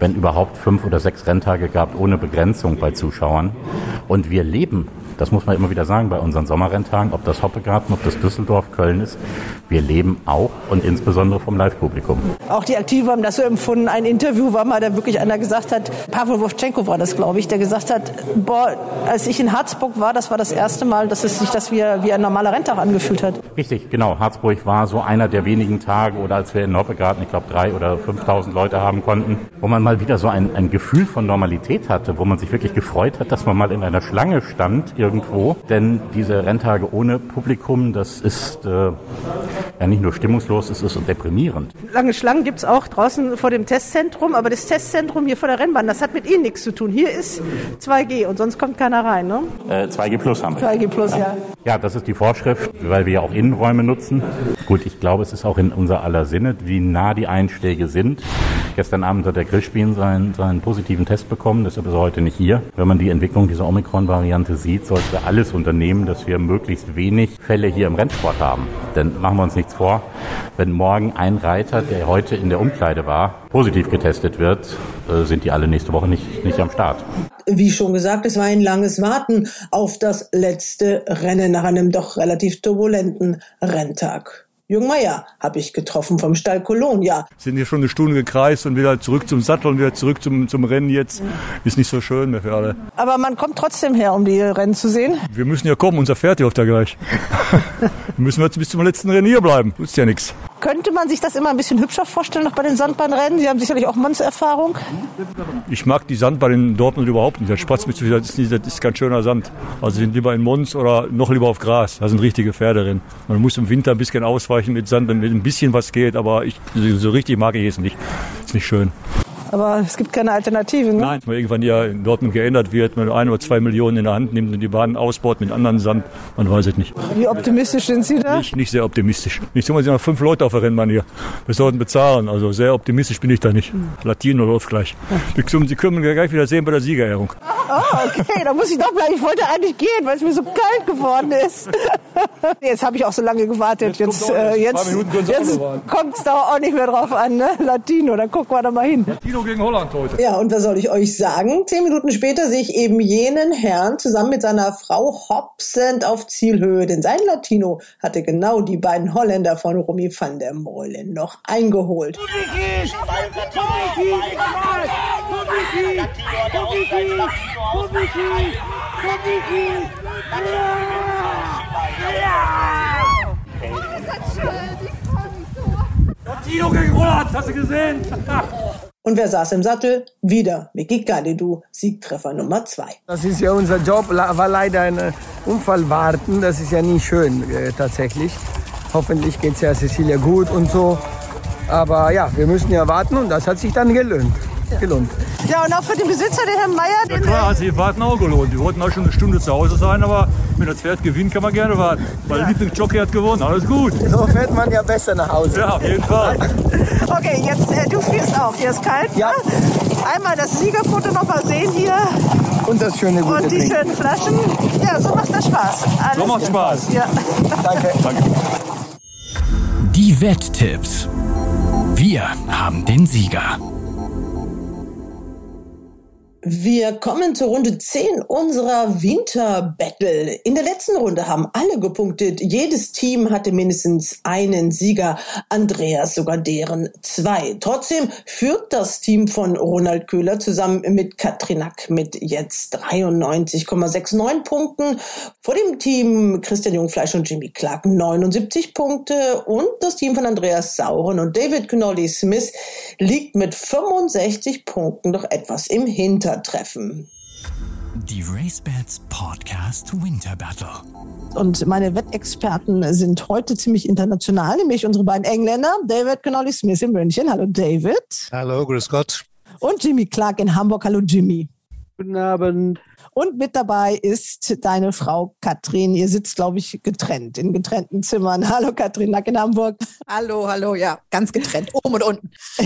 wenn überhaupt fünf oder sechs Renntage gab ohne Begrenzung bei Zuschauern. Und wir leben das muss man immer wieder sagen bei unseren Sommerrenntagen, ob das Hoppegarten, ob das Düsseldorf, Köln ist. Wir leben auch und insbesondere vom Live-Publikum. Auch die Aktiven haben das so empfunden. Ein Interview war mal, da wirklich einer gesagt hat, Pavel Wovchenko war das, glaube ich, der gesagt hat, boah, als ich in Harzburg war, das war das erste Mal, dass es sich das wie, wie ein normaler Renntag angefühlt hat. Richtig, genau. Harzburg war so einer der wenigen Tage oder als wir in Hoppegarten, ich glaube, drei oder 5.000 Leute haben konnten, wo man mal wieder so ein, ein Gefühl von Normalität hatte, wo man sich wirklich gefreut hat, dass man mal in einer Schlange stand irgendwo. Denn diese Renntage ohne Publikum, das ist äh, ja nicht nur stimmungslos, es ist deprimierend. Lange Schlangen gibt es auch draußen vor dem Testzentrum, aber das Testzentrum hier vor der Rennbahn, das hat mit Ihnen nichts zu tun. Hier ist 2G und sonst kommt keiner rein, ne? Äh, 2G Plus haben wir. 2G Plus, ja. Ja, das ist die Vorschrift, weil wir ja auch Innenräume nutzen. Gut, ich glaube, es ist auch in unser aller Sinne, wie nah die Einschläge sind. Gestern Abend hat der Grillspien seinen, seinen positiven Test bekommen, deshalb ist er heute nicht hier. Wenn man die Entwicklung dieser Omikron-Variante sieht, sollte alles unternehmen, dass wir möglichst wenig Fälle hier im Rennsport haben. Denn machen wir uns nichts vor, wenn morgen ein Reiter, der heute in der Umkleide war, positiv getestet wird, äh, sind die alle nächste Woche nicht, nicht am Start. Wie schon gesagt, es war ein langes Warten auf das letzte Rennen nach einem doch relativ turbulenten Renntag. Jürgen Meier habe ich getroffen vom Stall Kolonia. Sind hier schon eine Stunde gekreist und wieder zurück zum Sattel und wieder zurück zum, zum Rennen jetzt. Ist nicht so schön mehr für alle. Aber man kommt trotzdem her, um die Rennen zu sehen. Wir müssen ja kommen, unser Pferd läuft ja gleich. [LAUGHS] müssen wir jetzt bis zum letzten Rennen hier bleiben. Nutzt ja nichts. Könnte man sich das immer ein bisschen hübscher vorstellen, noch bei den Sandbahnrennen? Sie haben sicherlich auch Mons-Erfahrung. Ich mag die Sandbahn in Dortmund überhaupt nicht. Das Spatz mit das ist, das ist kein schöner Sand. Also sind lieber in Mons oder noch lieber auf Gras. Da sind richtige Pferde drin. Man muss im Winter ein bisschen ausweichen mit Sand, damit ein bisschen was geht, aber ich, so richtig mag ich es nicht. Ist nicht schön. Aber es gibt keine Alternative, ne? Nein, weil irgendwann ja in Dortmund geändert wird, man ein oder zwei Millionen in der Hand nimmt und die Bahn ausbaut mit anderen Sand, man weiß es nicht. Wie optimistisch sind Sie da? Nicht, nicht sehr optimistisch. Nicht so, sind noch fünf Leute auf der Rennbahn hier. Wir sollten bezahlen, also sehr optimistisch bin ich da nicht. Latino läuft gleich. Sie können gleich wieder sehen bei der Siegerehrung. Oh, okay, da muss ich doch bleiben. Ich wollte eigentlich gehen, weil es mir so kalt geworden ist. [LAUGHS] Jetzt habe ich auch so lange gewartet. Jetzt, äh, jetzt, jetzt kommt es da auch nicht mehr drauf an, ne? Latino, dann gucken wir da mal hin. Latino gegen Holland heute. Ja, und was soll ich euch sagen? Zehn Minuten später sehe ich eben jenen Herrn zusammen mit seiner Frau hopsend auf Zielhöhe, denn sein Latino hatte genau die beiden Holländer von Romy van der Molen noch eingeholt. Latino gegen Holland, hast du gesehen? [LAUGHS] Und wer saß im Sattel? Wieder Mickey Gadidu, Siegtreffer Nummer zwei. Das ist ja unser Job, war leider ein Unfall warten. Das ist ja nie schön äh, tatsächlich. Hoffentlich geht es ja Cecilia gut und so. Aber ja, wir müssen ja warten und das hat sich dann gelohnt. Gelohnt. Ja, und auch für den Besitzer, den Herrn Meier. Ja klar, hat sich Warten auch gelohnt. Wir wollten auch schon eine Stunde zu Hause sein, aber wenn das Pferd gewinnt, kann man gerne warten. Weil ja. Lieblingsjockey hat gewonnen, alles gut. So fährt man ja besser nach Hause. Ja, auf jeden Fall. [LAUGHS] Okay, jetzt äh, du frierst auch. Hier ist kalt. Ja. Ne? Einmal das Siegerfoto noch mal sehen hier. Und das schöne gute Und die Trinken. schönen Flaschen. Ja, so macht das Spaß. Alles So macht Spaß. Ja. Danke. [LAUGHS] Danke. Die Wetttipps. Wir haben den Sieger. Wir kommen zur Runde 10 unserer Winter Battle. In der letzten Runde haben alle gepunktet. Jedes Team hatte mindestens einen Sieger. Andreas sogar deren zwei. Trotzdem führt das Team von Ronald Köhler zusammen mit Katrinak mit jetzt 93,69 Punkten. Vor dem Team Christian Jungfleisch und Jimmy Clark 79 Punkte. Und das Team von Andreas Sauren und David Connolly Smith liegt mit 65 Punkten noch etwas im Hinter. Treffen. Die RaceBets Podcast Winter Battle. Und meine Wettexperten sind heute ziemlich international, nämlich unsere beiden Engländer, David Connolly Smith in München. Hallo David. Hallo, grüß Gott. Und Jimmy Clark in Hamburg. Hallo Jimmy. Guten Abend. Und mit dabei ist deine Frau Katrin. Ihr sitzt, glaube ich, getrennt, in getrennten Zimmern. Hallo Katrin Nack in Hamburg. Hallo, hallo, ja, ganz getrennt, oben und unten. [LAUGHS]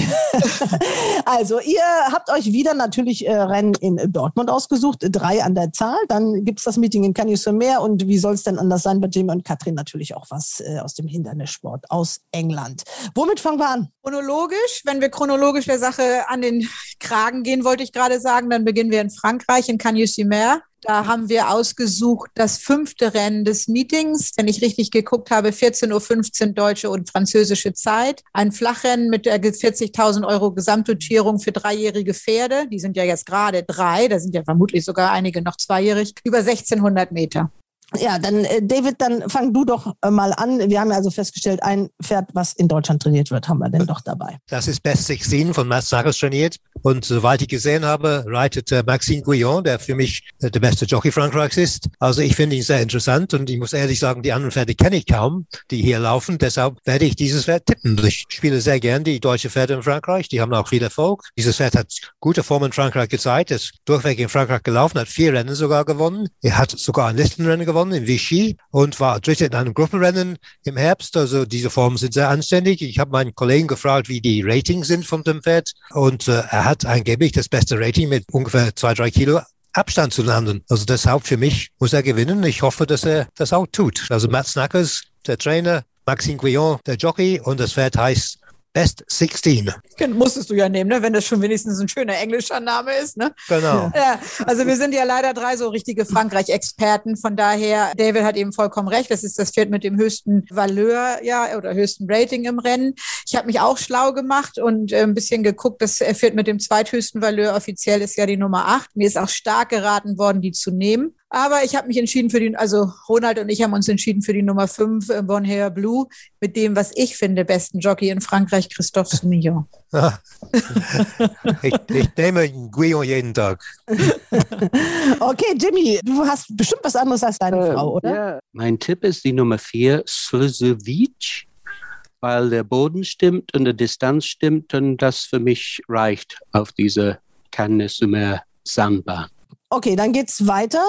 also, ihr habt euch wieder natürlich äh, Rennen in Dortmund ausgesucht, drei an der Zahl. Dann gibt es das Meeting in Cagnes-sur-Mer und wie soll es denn anders sein bei Jimmy und Katrin natürlich auch was äh, aus dem Hindernissport aus England. Womit fangen wir an? Chronologisch, wenn wir chronologisch der Sache an den Kragen gehen, wollte ich gerade sagen, dann beginnen wir in Frankreich, in Cagnes-sur-Mer. Da haben wir ausgesucht das fünfte Rennen des Meetings. Wenn ich richtig geguckt habe, 14.15 Uhr deutsche und französische Zeit. Ein Flachrennen mit der 40.000 Euro Gesamtdotierung für dreijährige Pferde. Die sind ja jetzt gerade drei. Da sind ja vermutlich sogar einige noch zweijährig. Über 1600 Meter. Ja, dann äh, David, dann fang du doch äh, mal an. Wir haben ja also festgestellt, ein Pferd, was in Deutschland trainiert wird, haben wir denn doch dabei. Das ist Best 16 von Mats Nagels trainiert. Und soweit ich gesehen habe, reitet äh, Maxime Guillon, der für mich äh, der beste Jockey Frankreichs ist. Also ich finde ihn sehr interessant und ich muss ehrlich sagen, die anderen Pferde kenne ich kaum, die hier laufen. Deshalb werde ich dieses Pferd tippen. Ich spiele sehr gern die deutsche Pferde in Frankreich. Die haben auch viel Erfolg. Dieses Pferd hat gute Form in Frankreich gezeigt, ist durchweg in Frankreich gelaufen, hat vier Rennen sogar gewonnen. Er hat sogar ein Listenrennen gewonnen in Vichy und war Dritter in einem Gruppenrennen im Herbst. Also diese Formen sind sehr anständig. Ich habe meinen Kollegen gefragt, wie die Ratings sind von dem Pferd und äh, er hat angeblich das beste Rating mit ungefähr zwei, drei Kilo Abstand zu landen. Also deshalb für mich muss er gewinnen. Ich hoffe, dass er das auch tut. Also Matt Snackers, der Trainer, Maxime Guillon, der Jockey und das Pferd heißt Best 16. Musstest du ja nehmen, ne? wenn das schon wenigstens ein schöner englischer Name ist. Ne? Genau. [LAUGHS] Ja, also wir sind ja leider drei so richtige Frankreich-Experten. Von daher, David hat eben vollkommen recht. Das ist das Pferd mit dem höchsten Valeur ja, oder höchsten Rating im Rennen. Ich habe mich auch schlau gemacht und äh, ein bisschen geguckt. Das Pferd mit dem zweithöchsten Valeur offiziell ist ja die Nummer 8. Mir ist auch stark geraten worden, die zu nehmen. Aber ich habe mich entschieden für den, also Ronald und ich haben uns entschieden für die Nummer 5, äh, Bon Hair Blue, mit dem, was ich finde, besten Jockey in Frankreich, Christophe Soumillon. [LAUGHS] ich, ich nehme Guillon jeden Tag. [LAUGHS] okay, Jimmy, du hast bestimmt was anderes als deine Ähm, Frau, oder? Ja. Mein Tipp ist die Nummer 4, Sluzovic, weil der Boden stimmt und die Distanz stimmt und das für mich reicht auf diese Cannes-Sumer Sandbahn. Okay, dann geht's weiter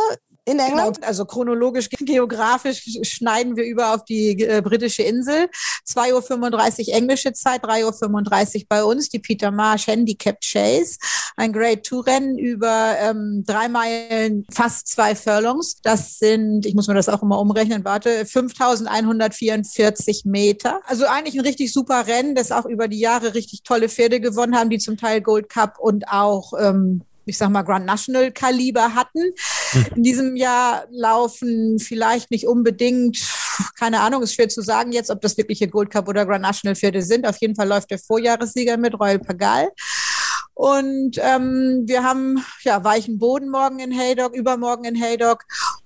in England. Genau, also chronologisch, [LAUGHS] geografisch schneiden wir über auf die äh, britische Insel. 2.35 Uhr englische Zeit, 3.35 Uhr bei uns. Die Peter Marsh Handicap Chase. Ein Grade Two Rennen über ähm, drei Meilen, fast zwei Furlongs. Das sind, ich muss mir das auch immer umrechnen, warte, 5.144 Meter. Also eigentlich ein richtig super Rennen, das auch über die Jahre richtig tolle Pferde gewonnen haben, die zum Teil Gold Cup und auch ähm, ich sag mal, Grand National Kaliber hatten. In diesem Jahr laufen vielleicht nicht unbedingt, keine Ahnung, ist schwer zu sagen jetzt, ob das wirkliche Gold Cup oder Grand National Pferde sind. Auf jeden Fall läuft der Vorjahressieger mit, Royal Pagal. Und ähm, wir haben ja weichen Boden morgen in Haydock, übermorgen in Haydock.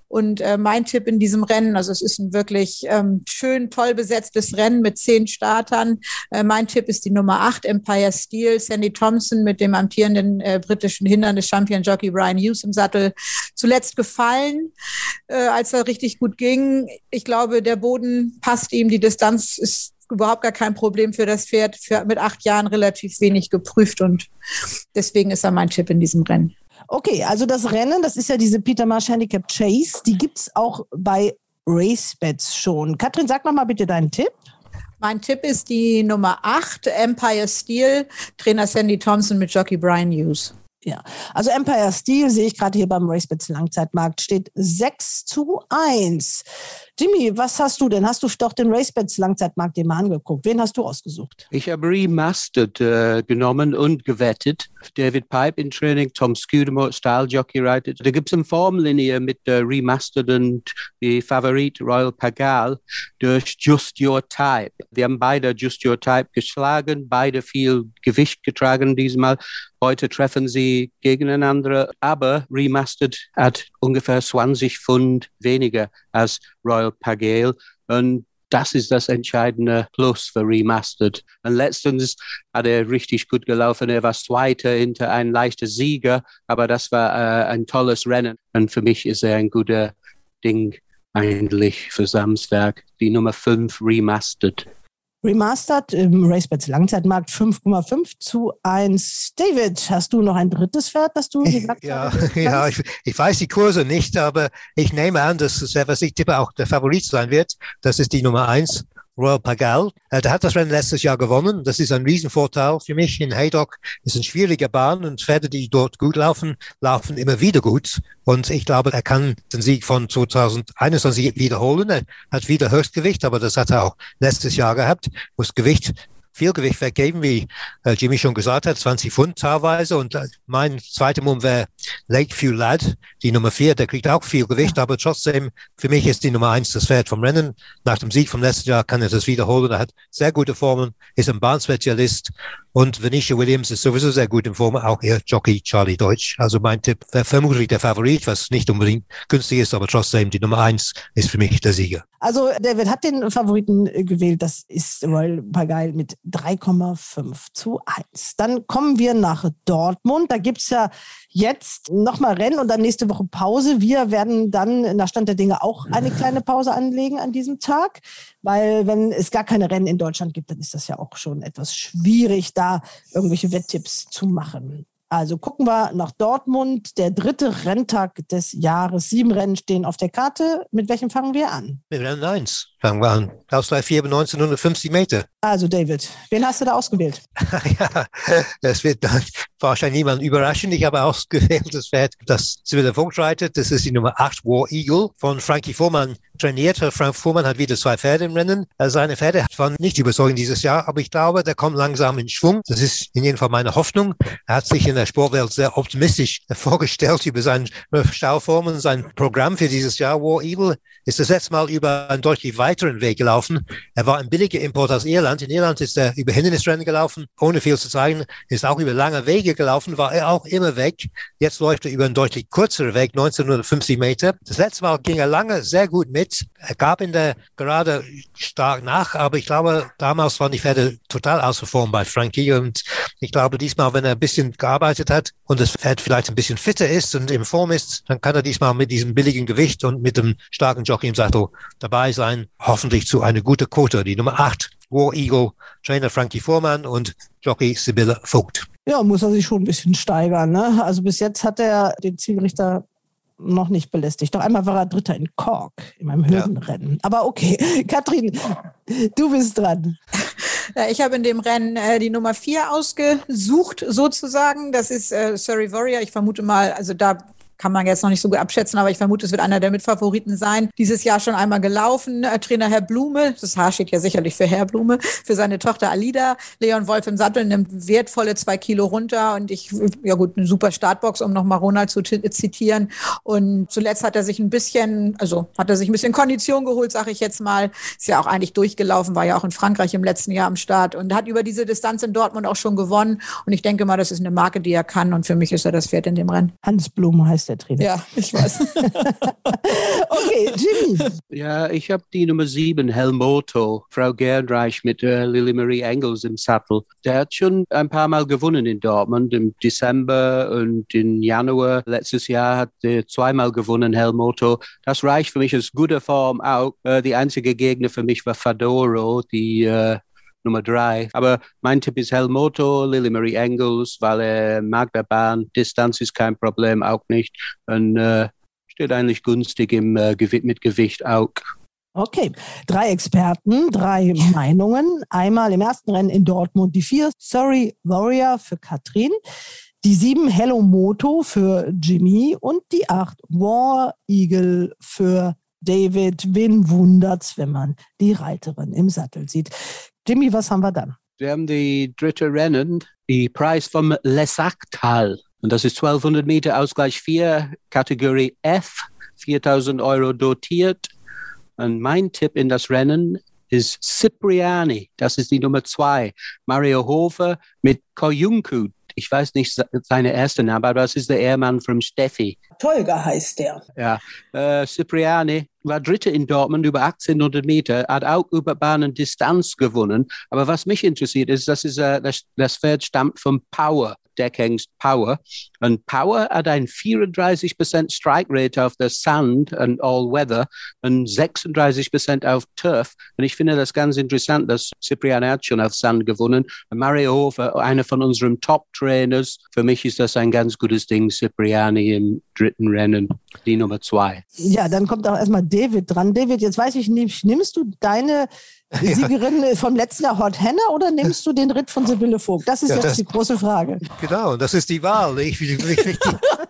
Und äh, mein Tipp in diesem Rennen, also es ist ein wirklich ähm, schön toll besetztes Rennen mit zehn Startern. Äh, mein Tipp ist die Nummer acht, Empire Steel, Sandy Thompson mit dem amtierenden äh, britischen Hindernis-Champion Jockey Brian Hughes im Sattel zuletzt gefallen, äh, als er richtig gut ging. Ich glaube, der Boden passt ihm, die Distanz ist überhaupt gar kein Problem für das Pferd, für, mit acht Jahren relativ wenig geprüft und deswegen ist er mein Tipp in diesem Rennen. Okay, also das Rennen, das ist ja diese Peter Marsh Handicap Chase, die gibt's auch bei RaceBets schon. Katrin, sag noch mal bitte deinen Tipp. Mein Tipp ist die Nummer 8, Empire Steel, Trainer Sandy Thompson mit Jockey Brian Hughes. Ja, also Empire Steel sehe ich gerade hier beim RaceBets Langzeitmarkt steht 6 zu 1. Jimmy, was hast du denn? Hast du doch den RaceBets Langzeitmarkt dir mal angeguckt? Wen hast du ausgesucht? Ich habe Remastered äh, genommen und gewettet. David Pipe in Training, Tom Scudamore, Style Jockey reitet. Da gibt es eine Formlinie mit äh, Remastered und die Favorit Royal Pagal durch Just Your Type. Die haben beide Just Your Type geschlagen, beide viel Gewicht getragen diesmal. Heute treffen sie gegeneinander, aber Remastered hat ungefähr 20 Pfund weniger als Royal Pagale. Und das ist das entscheidende Plus für Remastered. Und letztens hat er richtig gut gelaufen. Er war Zweiter hinter ein leichter Sieger, aber das war äh, ein tolles Rennen. Und für mich ist er ein guter Ding eigentlich für Samstag. Die Nummer 5 Remastered. Remastered im RaceBets Langzeitmarkt 5,5 zu 1. David, hast du noch ein drittes Pferd, das du [LAUGHS] gesagt Ja, hast? [LAUGHS] ja ich, ich weiß die Kurse nicht, aber ich nehme an, dass es, was ich tippe, auch der Favorit sein wird. Das ist die Nummer eins, Royal Pagal. Äh, Der hat das Rennen letztes Jahr gewonnen. Das ist ein Riesenvorteil für mich in Haydock. Es ist eine schwierige Bahn und Pferde, die dort gut laufen, laufen immer wieder gut. Und ich glaube, er kann den Sieg von 2021 wiederholen. Er hat wieder Höchstgewicht, aber das hat er auch letztes Jahr gehabt. Muss Gewicht viel Gewicht weggeben, wie äh, Jimmy schon gesagt hat, 20 Pfund teilweise. Und äh, mein zweiter Mumm wäre Lakeview Lad, die Nummer vier, der kriegt auch viel Gewicht, aber trotzdem, für mich ist die Nummer eins das Pferd vom Rennen. Nach dem Sieg vom letzten Jahr kann er das wiederholen. Er hat sehr gute Formen, ist ein Bahnspezialist und Venetia Williams ist sowieso sehr gut in Form, auch ihr Jockey Charlie Deutsch. Also mein Tipp wäre vermutlich der Favorit, was nicht unbedingt günstig ist, aber trotzdem die Nummer eins ist für mich der Sieger. Also David hat den Favoriten gewählt, das ist Royal Pagail mit 3,5 zu 1. Dann kommen wir nach Dortmund. Da gibt es ja jetzt nochmal Rennen und dann nächste Woche Pause. Wir werden dann nach Stand der Dinge auch eine kleine Pause anlegen an diesem Tag, weil wenn es gar keine Rennen in Deutschland gibt, dann ist das ja auch schon etwas schwierig, da irgendwelche Wetttipps zu machen. Also gucken wir nach Dortmund, der dritte Renntag des Jahres. Sieben Rennen stehen auf der Karte. Mit welchem fangen wir an? Mit Rennen 1 fangen wir an. Ausgleich 4 bei 1950 Meter. Also David, wen hast du da ausgewählt? [LAUGHS] ja, das wird wahrscheinlich niemand überraschen. Ich habe ausgewählt das Pferd, das Sibylle Vogt reitet. Das ist die Nummer 8 War Eagle von Frankie Fuhrmann trainiert. Frank Fuhrmann hat wieder zwei Pferde im Rennen. Seine Pferde waren nicht überzeugend dieses Jahr, aber ich glaube, der kommt langsam in Schwung. Das ist in jedem Fall meine Hoffnung. Er hat sich in der Sportwelt sehr optimistisch [LAUGHS] vorgestellt über seine Stauformen, sein Programm für dieses Jahr. War Eagle ist das letzte Mal über einen deutlich weiteren Weg gelaufen. Er war ein billiger Import aus Irland. In Irland ist er über Hindernisrennen gelaufen, ohne viel zu zeigen, ist auch über lange Wege gelaufen, war er auch immer weg. Jetzt läuft er über einen deutlich kürzeren Weg, 1950 Meter. Das letzte Mal ging er lange sehr gut mit. Er gab in der gerade stark nach, aber ich glaube, damals waren die Pferde total außer Form bei Frankie und ich glaube, diesmal, wenn er ein bisschen gearbeitet hat und das Pferd vielleicht ein bisschen fitter ist und in Form ist, dann kann er diesmal mit diesem billigen Gewicht und mit dem starken Jockey im Sattel dabei sein, hoffentlich zu einer guten Quote. Die Nummer 8, War Eagle, Trainer Frankie Vormann und Jockey Sibylle Vogt. Ja, muss er sich schon ein bisschen steigern. Ne? Also bis jetzt hat er den Zielrichter noch nicht belästigt. Doch einmal war er Dritter in Cork in meinem Hürdenrennen. Ja. Aber okay, [LAUGHS] Katrin, du bist dran. [LAUGHS] Ja, ich habe in dem Rennen äh, die Nummer vier ausgesucht, sozusagen. Das ist äh, Surrey Warrior. Ich vermute mal, also da kann man jetzt noch nicht so gut abschätzen, aber ich vermute, es wird einer der Mitfavoriten sein. Dieses Jahr schon einmal gelaufen. Äh, Trainer Herr Blume, das Haar steht ja sicherlich für Herr Blume, für seine Tochter Alida. Leon Wolf im Sattel nimmt wertvolle zwei Kilo runter und ich, ja gut, eine super Startbox, um nochmal Ronald zu zitieren. Und zuletzt hat er sich ein bisschen, also hat er sich ein bisschen Kondition geholt, sage ich jetzt mal. Ist ja auch eigentlich durchgelaufen, war ja auch in Frankreich im letzten Jahr am Start und hat über diese Distanz in Dortmund auch schon gewonnen. Und ich denke mal, das ist eine Marke, die er kann und für mich ist er das Pferd in dem Rennen. Hans Blume heißt der Trainer. Ja, ich weiß. [LAUGHS] okay, Jimmy. Ja, ich habe die Nummer sieben, Helmoto, Frau Gernreich mit äh, Lily Marie Engels im Sattel. Der hat schon ein paar Mal gewonnen in Dortmund, im Dezember und im Januar. Letztes Jahr hat er zweimal gewonnen, Helmoto. Das reicht für mich als gute Form auch. Äh, die einzige Gegner für mich war Fadoro, die äh, Nummer drei. Aber mein Tipp ist Helmoto, Lily Marie Engels, weil er mag der Bahn. Distanz ist kein Problem, auch nicht. Und äh, steht eigentlich günstig im, äh, mit Gewicht auch. Okay, drei Experten, drei Meinungen. Einmal im ersten Rennen in Dortmund die vier, Sorry Warrior für Katrin, die sieben Hello Moto für Jimmy und die acht War Eagle für David. Wen wundert's, wenn man die Reiterin im Sattel sieht? Jimmy, was haben wir dann? Wir haben die dritte Rennen, die Preis vom Lesaktal. Und das ist 1200 Meter Ausgleich 4, Kategorie F, 4000 Euro dotiert. Und mein Tipp in das Rennen ist Cipriani. Das ist die Nummer zwei. Mario Hofer mit Koyunku. Ich weiß nicht seine erste Name, aber das ist der Ehemann von Steffi. Tolga heißt der. Ja, äh, Cipriani war Dritter in Dortmund über 1800 Meter, hat auch über Bahnen Distanz gewonnen. Aber was mich interessiert ist, das, ist, äh, das, das Pferd stammt vom Power. Deckings Power. Und Power hat ein 34% Strike Rate auf der Sand und All Weather und 36% auf Turf. Und ich finde das ganz interessant, dass Ciprian hat schon auf Sand gewonnen. Und Mario Hofer, einer von unseren Top-Trainers. Für mich ist das ein ganz gutes Ding, Cipriani im dritten Rennen, die Nummer zwei. Ja, dann kommt auch erstmal David dran. David, jetzt weiß ich nicht, nimmst du deine [LAUGHS] Die Siegerin vom letzten Jahr Hot Hannah oder nimmst du den Ritt von Sibylle Vogt? Das ist Ja, jetzt das- die große Frage. Genau, das ist die Wahl. Ich, ich, ich, die,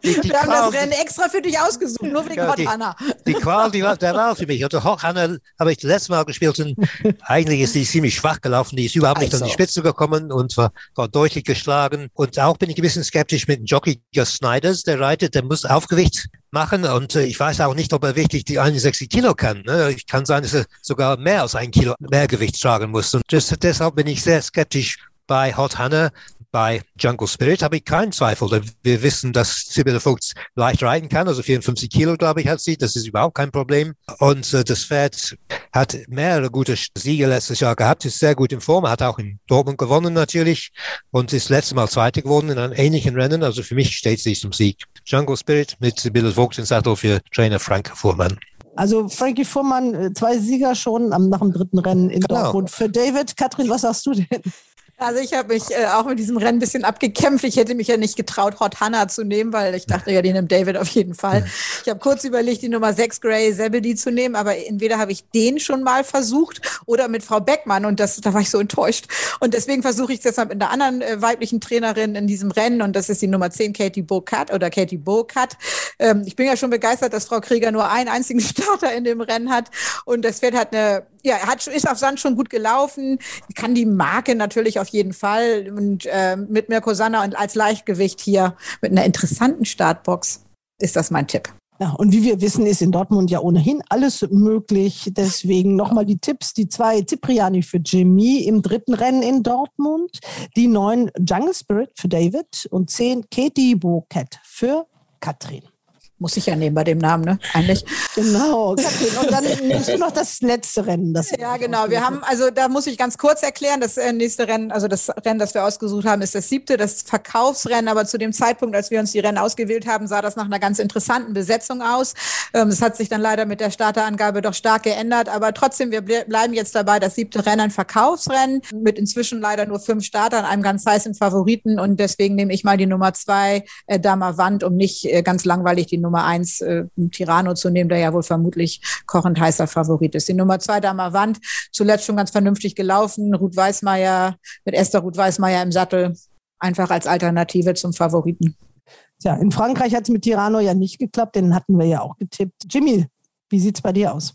die, Wir haben Qual, das Rennen extra für dich ausgesucht, nur wegen Ja, Hot die- Hannah. die Qual die war, der Wahl für mich. Also Hoch Hanna habe ich das letzte Mal gespielt und eigentlich ist die ziemlich schwach gelaufen. Die ist überhaupt nicht an die Also. Spitze gekommen und war, war deutlich geschlagen. Und auch bin ich ein bisschen skeptisch mit dem Jockey Gus Snyders, der reitet, der muss Aufgewicht machen und äh, ich weiß auch nicht, ob er wirklich die 61 Kilo kann. Ne? Ich kann sein, dass er sogar mehr als ein Kilo mehr Gewicht tragen muss. Und das, deshalb bin ich sehr skeptisch bei Hot Hannah. Bei Jungle Spirit habe ich keinen Zweifel. Wir wissen, dass Sibylle Vogt leicht reiten kann. Also 54 Kilo, glaube ich, hat sie. Das ist überhaupt kein Problem. Und äh, das Pferd hat mehrere gute Siege letztes Jahr gehabt, ist sehr gut in Form, hat auch in Dortmund gewonnen natürlich und ist letztes Mal Zweite geworden in einem ähnlichen Rennen. Also für mich steht sie zum Sieg. Jungle Spirit mit Sibylle Vogt im Sattel für Trainer Frank Fuhrmann. Also Frankie Fuhrmann, äh, zwei Sieger schon am, nach dem dritten Rennen in Genau. Dortmund. Für David, Katrin, was sagst du denn? Also ich habe mich äh, auch mit diesem Rennen ein bisschen abgekämpft. Ich hätte mich ja nicht getraut, Hot Hannah zu nehmen, weil ich dachte ja, die nimmt David auf jeden Fall. Ich habe kurz überlegt, die Nummer 6 Gray Zebedee zu nehmen, aber entweder habe ich den schon mal versucht oder mit Frau Beckmann und das, da war ich so enttäuscht. Und deswegen versuche ich es jetzt mal mit einer anderen äh, weiblichen Trainerin in diesem Rennen und das ist die Nummer 10 Katie Bocat oder Katie Bocat. Ähm, ich bin ja schon begeistert, dass Frau Krieger nur einen einzigen [LAUGHS] Starter in dem Rennen hat und das Pferd hat eine ja, er hat, ist auf Sand schon gut gelaufen, kann die Marke natürlich auf jeden Fall und äh, mit Mirko Sanna und als Leichtgewicht hier mit einer interessanten Startbox ist das mein Tipp. Ja, und wie wir wissen, ist in Dortmund ja ohnehin alles möglich. Deswegen nochmal die Tipps. Die zwei Cipriani für Jimmy im dritten Rennen in Dortmund. Die neun Jungle Spirit für David und zehn Katie Bocat für Katrin. Muss ich ja nehmen bei dem Namen, ne? Eigentlich. Genau, Katrin. Und dann [LAUGHS] nimmst du noch das letzte Rennen. Das Ja, genau. Wir haben, also da muss ich ganz kurz erklären, das äh, nächste Rennen, also das Rennen, das wir ausgesucht haben, ist das siebte, das Verkaufsrennen. Aber zu dem Zeitpunkt, als wir uns die Rennen ausgewählt haben, sah das nach einer ganz interessanten Besetzung aus. Ähm, Es hat sich dann leider mit der Starterangabe doch stark geändert. Aber trotzdem, wir ble- bleiben jetzt dabei, das siebte Rennen, ein Verkaufsrennen mit inzwischen leider nur fünf Startern, einem ganz heißen Favoriten. Und deswegen nehme ich mal die Nummer zwei, äh, Dama Wand, um nicht äh, ganz langweilig die Nummer eins, äh, Tirano zu nehmen, der ja wohl vermutlich kochend heißer Favorit ist. Die Nummer zwei, Dama Wand, zuletzt schon ganz vernünftig gelaufen. Ruth Weißmeier, mit Esther Ruth Weißmeier im Sattel, einfach als Alternative zum Favoriten. Tja, in Frankreich hat es mit Tirano ja nicht geklappt, den hatten wir ja auch getippt. Jimmy, wie sieht's bei dir aus?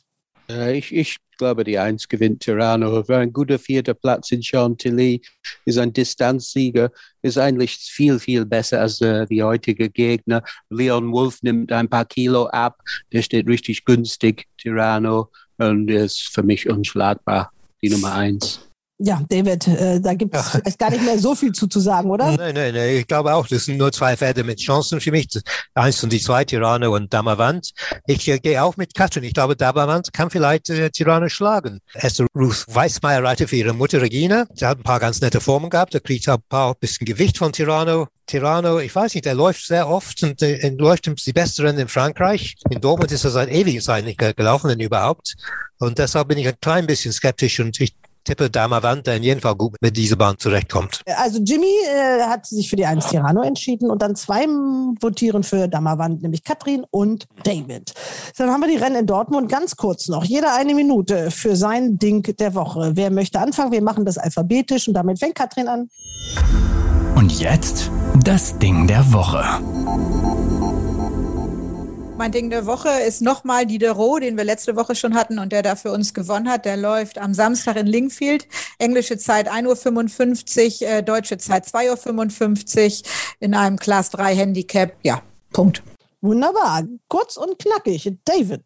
Äh, ich, ich glaube, die Eins gewinnt Tirano. War ein guter vierter Platz in Chantilly, ist ein Distanzsieger, ist eigentlich viel, viel besser als äh, die heutige Gegner. Leon Wolf nimmt ein paar Kilo ab, der steht richtig günstig, Tirano, und ist für mich unschlagbar, die Nummer eins. Ja, David, äh, da gibt es gar nicht mehr so viel zu, zu sagen, oder? Nein, nein, nein. Ich glaube auch, das sind nur zwei Pferde mit Chancen für mich. Eins und die zwei, Tirano und Damavant. Ich äh, gehe auch mit Katrin. Ich glaube, Damavant kann vielleicht äh, Tirano schlagen. Esther Ruth Weißmeier reitet für ihre Mutter Regina. Sie hat ein paar ganz nette Formen gehabt. Er kriegt auch ein paar bisschen Gewicht von Tirano. Tirano, ich weiß nicht, er läuft sehr oft und äh, er läuft die beste Rennen in Frankreich. In Dortmund ist er seit nicht ge- gelaufen, denn überhaupt. Und deshalb bin ich ein klein bisschen skeptisch und ich tippe Damavant, der in jedem Fall gut mit dieser Bahn zurechtkommt. Also Jimmy äh, hat sich für die 1 Tirano entschieden und dann zwei votieren für Dammerwand, nämlich Katrin und David. Dann haben wir die Rennen in Dortmund ganz kurz noch. Jeder eine Minute für sein Ding der Woche. Wer möchte anfangen? Wir machen das alphabetisch und damit fängt Katrin an. Und jetzt das Ding der Woche. Mein Ding der Woche ist nochmal Diderot, den wir letzte Woche schon hatten und der da für uns gewonnen hat. Der läuft am Samstag in Lingfield. Englische Zeit 1.55 Uhr, äh, deutsche Zeit 2.55 Uhr in einem Class 3 Handicap. Ja, Punkt. Wunderbar. Kurz und knackig. David.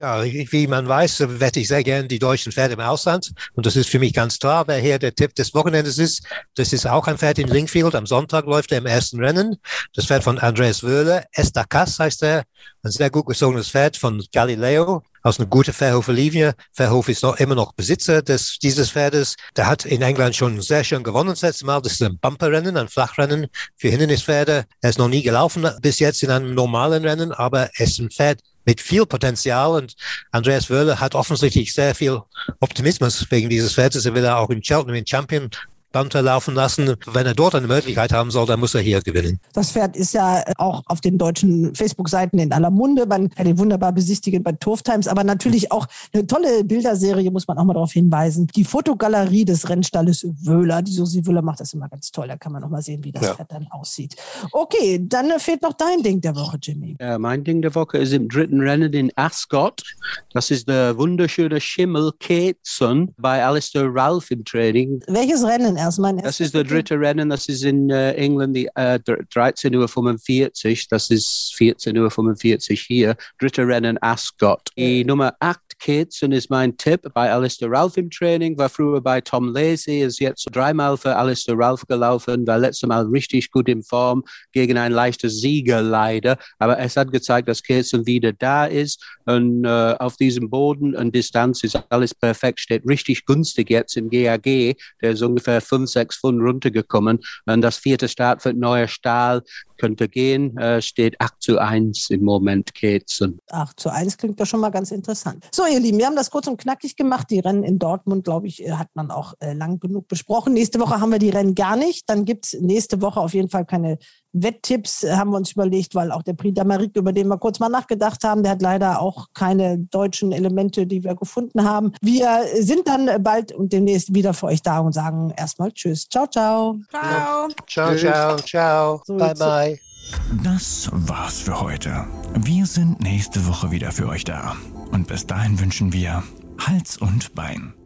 Ja, wie man weiß, wette ich sehr gern die deutschen Pferde im Ausland. Und das ist für mich ganz klar, wer hier der Tipp des Wochenendes ist. Das ist auch ein Pferd in Lingfield. Am Sonntag läuft er im ersten Rennen. Das Pferd von Andreas Wöhle. Estacas heißt er. Ein sehr gut gezogenes Pferd von Galileo. Aus einer guten Verhofer Linie. Verhof ist noch immer noch Besitzer des, dieses Pferdes. Der hat in England schon sehr schön gewonnen das letzte Mal. Das ist ein Bumperrennen, ein Flachrennen für Hindernispferde. Er ist noch nie gelaufen bis jetzt in einem normalen Rennen, aber er ist ein Pferd mit viel Potenzial und Andreas Wöhler hat offensichtlich sehr viel Optimismus wegen dieses Pferdes. Er will auch in Cheltenham in Champion Laufen lassen. Wenn er dort eine Möglichkeit haben soll, dann muss er hier gewinnen. Das Pferd ist ja auch auf den deutschen Facebook-Seiten in aller Munde. Man kann ihn wunderbar besichtigen bei Turf Times, aber natürlich auch eine tolle Bilderserie, muss man auch mal darauf hinweisen. Die Fotogalerie des Rennstalles Wöhler. Die Susi Wöhler macht das immer ganz toll. Da kann man noch mal sehen, wie das ja. Pferd dann aussieht. Okay, dann fehlt noch dein Ding der Woche, Jimmy. Ja, mein Ding der Woche ist im dritten Rennen in Ascot. Das ist der wunderschöne Schimmel Keetson bei Alistair Ralph im Training. Welches Rennen erstmal? Das ist der dritte Rennen. Das ist in uh, England die uh, 13.45 Uhr. Das ist 14.45 Uhr hier. Dritte Rennen Ascot. Die Nummer 8 Keetson ist mein Tipp bei Alistair Ralph im Training. War früher bei Tom Lacey, ist jetzt dreimal für Alistair Ralph gelaufen. War letztes Mal richtig gut in Form gegen ein leichtes Sieger leider. Aber es hat gezeigt, dass Keetson wieder da ist und uh, auf diesem Boden und Distanz ist alles perfekt, steht richtig günstig jetzt im GAG. Der ist ungefähr 5, 6 Pfund runtergekommen. Und das vierte Start für neuer Stahl könnte gehen, äh, steht 8 zu 1 im Moment Ketzen. 8 zu 1 klingt doch schon mal ganz interessant. So, ihr Lieben, wir haben das kurz und knackig gemacht. Die Rennen in Dortmund, glaube ich, hat man auch äh, lang genug besprochen. Nächste Woche haben wir die Rennen gar nicht. Dann gibt es nächste Woche auf jeden Fall keine Wetttipps haben wir uns überlegt, weil auch der Prix d'Amérique, über den wir kurz mal nachgedacht haben, der hat leider auch keine deutschen Elemente, die wir gefunden haben. Wir sind dann bald und demnächst wieder für euch da und sagen erstmal Tschüss. Ciao, ciao. Ciao. Ciao, ciao, ciao. So, bye, bye. Das war's für heute. Wir sind nächste Woche wieder für euch da. Und bis dahin wünschen wir Hals und Bein.